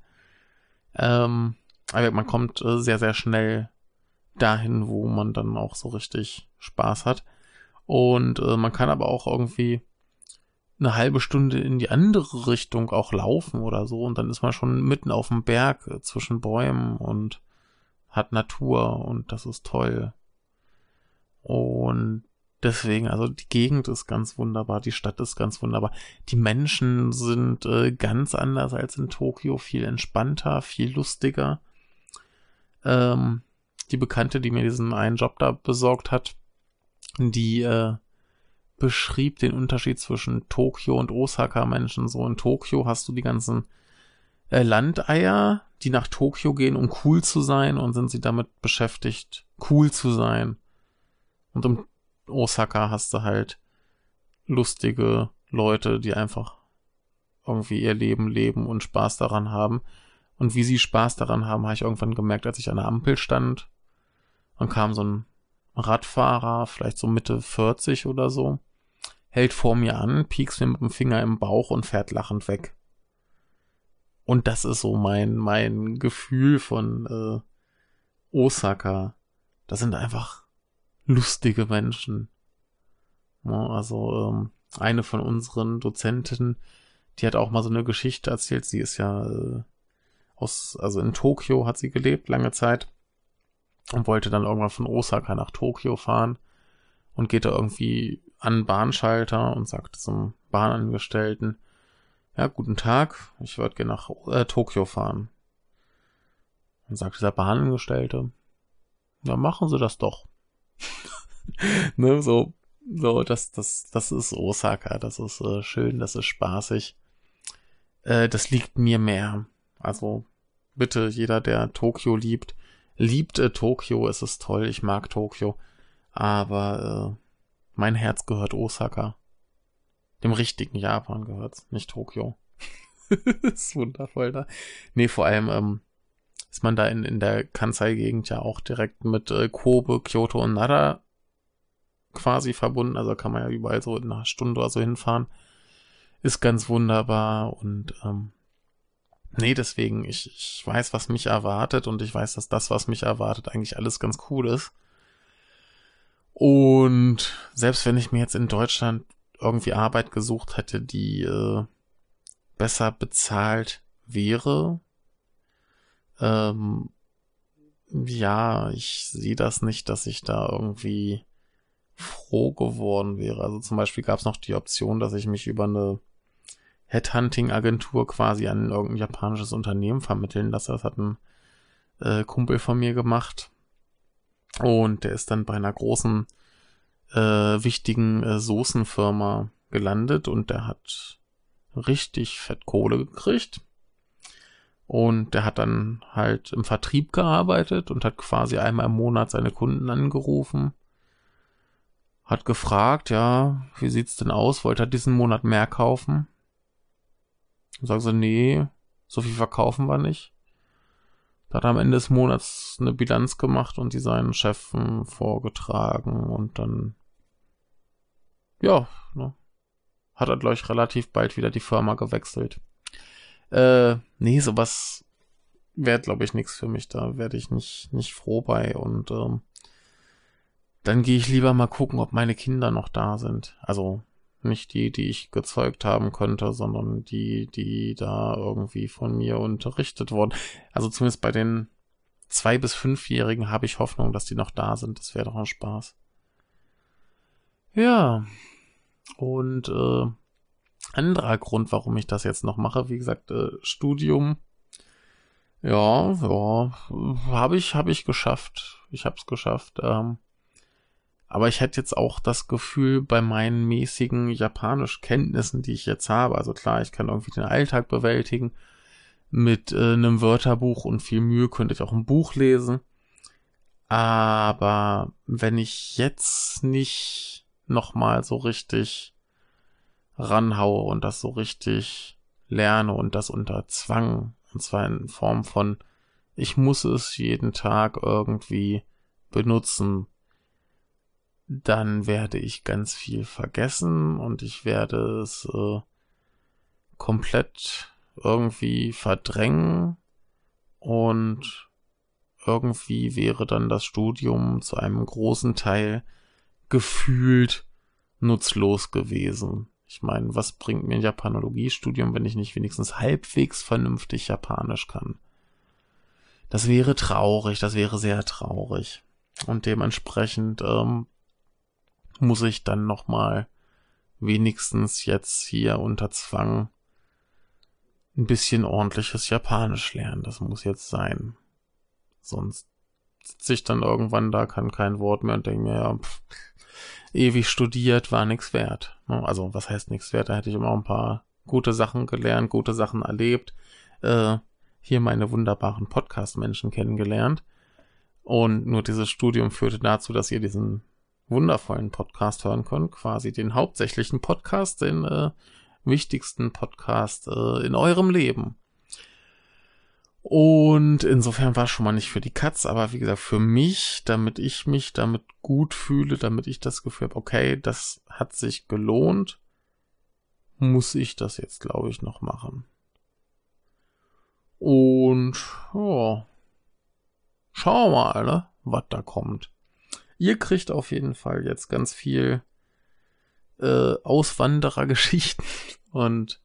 A: Ähm, aber man kommt äh, sehr, sehr schnell dahin, wo man dann auch so richtig Spaß hat. Und äh, man kann aber auch irgendwie eine halbe Stunde in die andere Richtung auch laufen oder so. Und dann ist man schon mitten auf dem Berg äh, zwischen Bäumen und hat Natur und das ist toll. Und deswegen, also die Gegend ist ganz wunderbar, die Stadt ist ganz wunderbar. Die Menschen sind äh, ganz anders als in Tokio, viel entspannter, viel lustiger. Ähm, die Bekannte, die mir diesen einen Job da besorgt hat, die äh, beschrieb den Unterschied zwischen Tokio und Osaka Menschen. So in Tokio hast du die ganzen äh, Landeier, die nach Tokio gehen, um cool zu sein und sind sie damit beschäftigt, cool zu sein. Und im Osaka hast du halt lustige Leute, die einfach irgendwie ihr Leben leben und Spaß daran haben. Und wie sie Spaß daran haben, habe ich irgendwann gemerkt, als ich an der Ampel stand. Dann kam so ein Radfahrer, vielleicht so Mitte 40 oder so, hält vor mir an, piekst mir mit dem Finger im Bauch und fährt lachend weg. Und das ist so mein, mein Gefühl von äh, Osaka. Das sind einfach lustige Menschen. Ja, also ähm, eine von unseren Dozentinnen, die hat auch mal so eine Geschichte erzählt. Sie ist ja äh, aus, also in Tokio hat sie gelebt lange Zeit und wollte dann irgendwann von Osaka nach Tokio fahren und geht da irgendwie an Bahnschalter und sagt zum Bahnangestellten, ja, guten Tag, ich würde gerne nach äh, Tokio fahren. Dann sagt dieser Bahnangestellte, ja, machen Sie das doch. ne, so, so, das, das, das ist Osaka, das ist äh, schön, das ist spaßig. Äh, das liegt mir mehr. Also bitte, jeder, der Tokio liebt, liebt äh, Tokio, es ist toll, ich mag Tokio, aber äh, mein Herz gehört Osaka. Dem richtigen Japan gehört's, nicht Tokio. ist wundervoll da. Nee, vor allem ähm, ist man da in, in der Kansai-Gegend ja auch direkt mit äh, Kobe, Kyoto und Nara quasi verbunden. Also kann man ja überall so in einer Stunde oder so hinfahren. Ist ganz wunderbar und ähm, nee, deswegen, ich, ich weiß, was mich erwartet und ich weiß, dass das, was mich erwartet, eigentlich alles ganz cool ist. Und selbst wenn ich mir jetzt in Deutschland irgendwie Arbeit gesucht hätte, die äh, besser bezahlt wäre, ähm, ja, ich sehe das nicht, dass ich da irgendwie froh geworden wäre. Also zum Beispiel gab es noch die Option, dass ich mich über eine Headhunting-Agentur quasi an irgendein japanisches Unternehmen vermitteln lasse. Das hat ein äh, Kumpel von mir gemacht. Und der ist dann bei einer großen, äh, wichtigen äh, Soßenfirma gelandet und der hat richtig fett Kohle gekriegt. Und der hat dann halt im Vertrieb gearbeitet und hat quasi einmal im Monat seine Kunden angerufen. Hat gefragt, ja, wie sieht's denn aus? Wollte er diesen Monat mehr kaufen? Und sagen sie, nee, so viel verkaufen wir nicht. Da hat er am Ende des Monats eine Bilanz gemacht und die seinen Chefen vorgetragen und dann, ja, ne, hat er, glaube ich, relativ bald wieder die Firma gewechselt. Äh, nee, sowas wäre, glaube ich, nichts für mich. Da werde ich nicht, nicht froh bei. Und ähm, dann gehe ich lieber mal gucken, ob meine Kinder noch da sind. Also nicht die, die ich gezeugt haben könnte, sondern die, die da irgendwie von mir unterrichtet wurden. Also zumindest bei den zwei bis fünfjährigen habe ich Hoffnung, dass die noch da sind. Das wäre doch ein Spaß. Ja. Und äh, anderer Grund, warum ich das jetzt noch mache. Wie gesagt, äh, Studium. Ja, ja, habe ich, habe ich geschafft. Ich habe es geschafft. Ähm, aber ich hätte jetzt auch das Gefühl, bei meinen mäßigen Japanisch-Kenntnissen, die ich jetzt habe, also klar, ich kann irgendwie den Alltag bewältigen. Mit äh, einem Wörterbuch und viel Mühe könnte ich auch ein Buch lesen. Aber wenn ich jetzt nicht nochmal so richtig ranhaue und das so richtig lerne und das unter Zwang, und zwar in Form von, ich muss es jeden Tag irgendwie benutzen, dann werde ich ganz viel vergessen und ich werde es äh, komplett irgendwie verdrängen. Und irgendwie wäre dann das Studium zu einem großen Teil gefühlt nutzlos gewesen. Ich meine, was bringt mir ein Japanologiestudium, wenn ich nicht wenigstens halbwegs vernünftig Japanisch kann? Das wäre traurig, das wäre sehr traurig. Und dementsprechend ähm, muss ich dann nochmal wenigstens jetzt hier unter Zwang ein bisschen ordentliches Japanisch lernen. Das muss jetzt sein. Sonst sitze ich dann irgendwann da, kann kein Wort mehr und denke mir, ja, pff, ewig studiert, war nix wert. Ne? Also, was heißt nix wert? Da hätte ich immer ein paar gute Sachen gelernt, gute Sachen erlebt, äh, hier meine wunderbaren Podcast-Menschen kennengelernt. Und nur dieses Studium führte dazu, dass ihr diesen wundervollen Podcast hören könnt, quasi den hauptsächlichen Podcast, den äh, wichtigsten Podcast äh, in eurem Leben. Und insofern war es schon mal nicht für die Katz, aber wie gesagt, für mich, damit ich mich damit gut fühle, damit ich das Gefühl habe, okay, das hat sich gelohnt, muss ich das jetzt, glaube ich, noch machen. Und ja, schauen wir mal, ne, was da kommt. Ihr kriegt auf jeden Fall jetzt ganz viel äh, Auswanderergeschichten und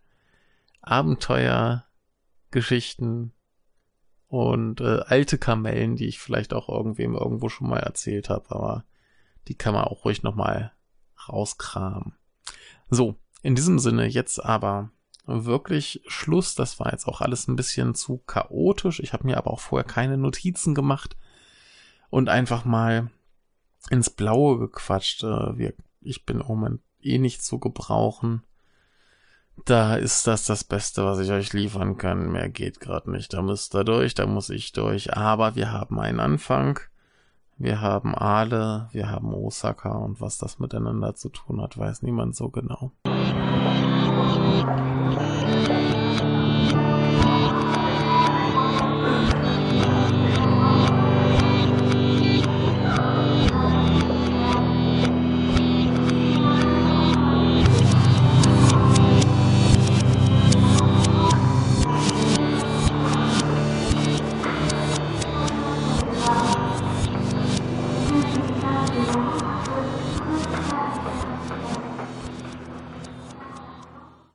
A: Abenteuergeschichten und äh, alte Kamellen, die ich vielleicht auch irgendwem irgendwo schon mal erzählt habe, aber die kann man auch ruhig nochmal rauskramen. So, in diesem Sinne jetzt aber wirklich Schluss. Das war jetzt auch alles ein bisschen zu chaotisch. Ich habe mir aber auch vorher keine Notizen gemacht und einfach mal ins Blaue gequatscht. Äh, ich bin im Moment eh nicht zu gebrauchen. Da ist das das Beste, was ich euch liefern kann. Mehr geht gerade nicht. Da müsst ihr durch, da muss ich durch. Aber wir haben einen Anfang. Wir haben Ale, wir haben Osaka und was das miteinander zu tun hat, weiß niemand so genau.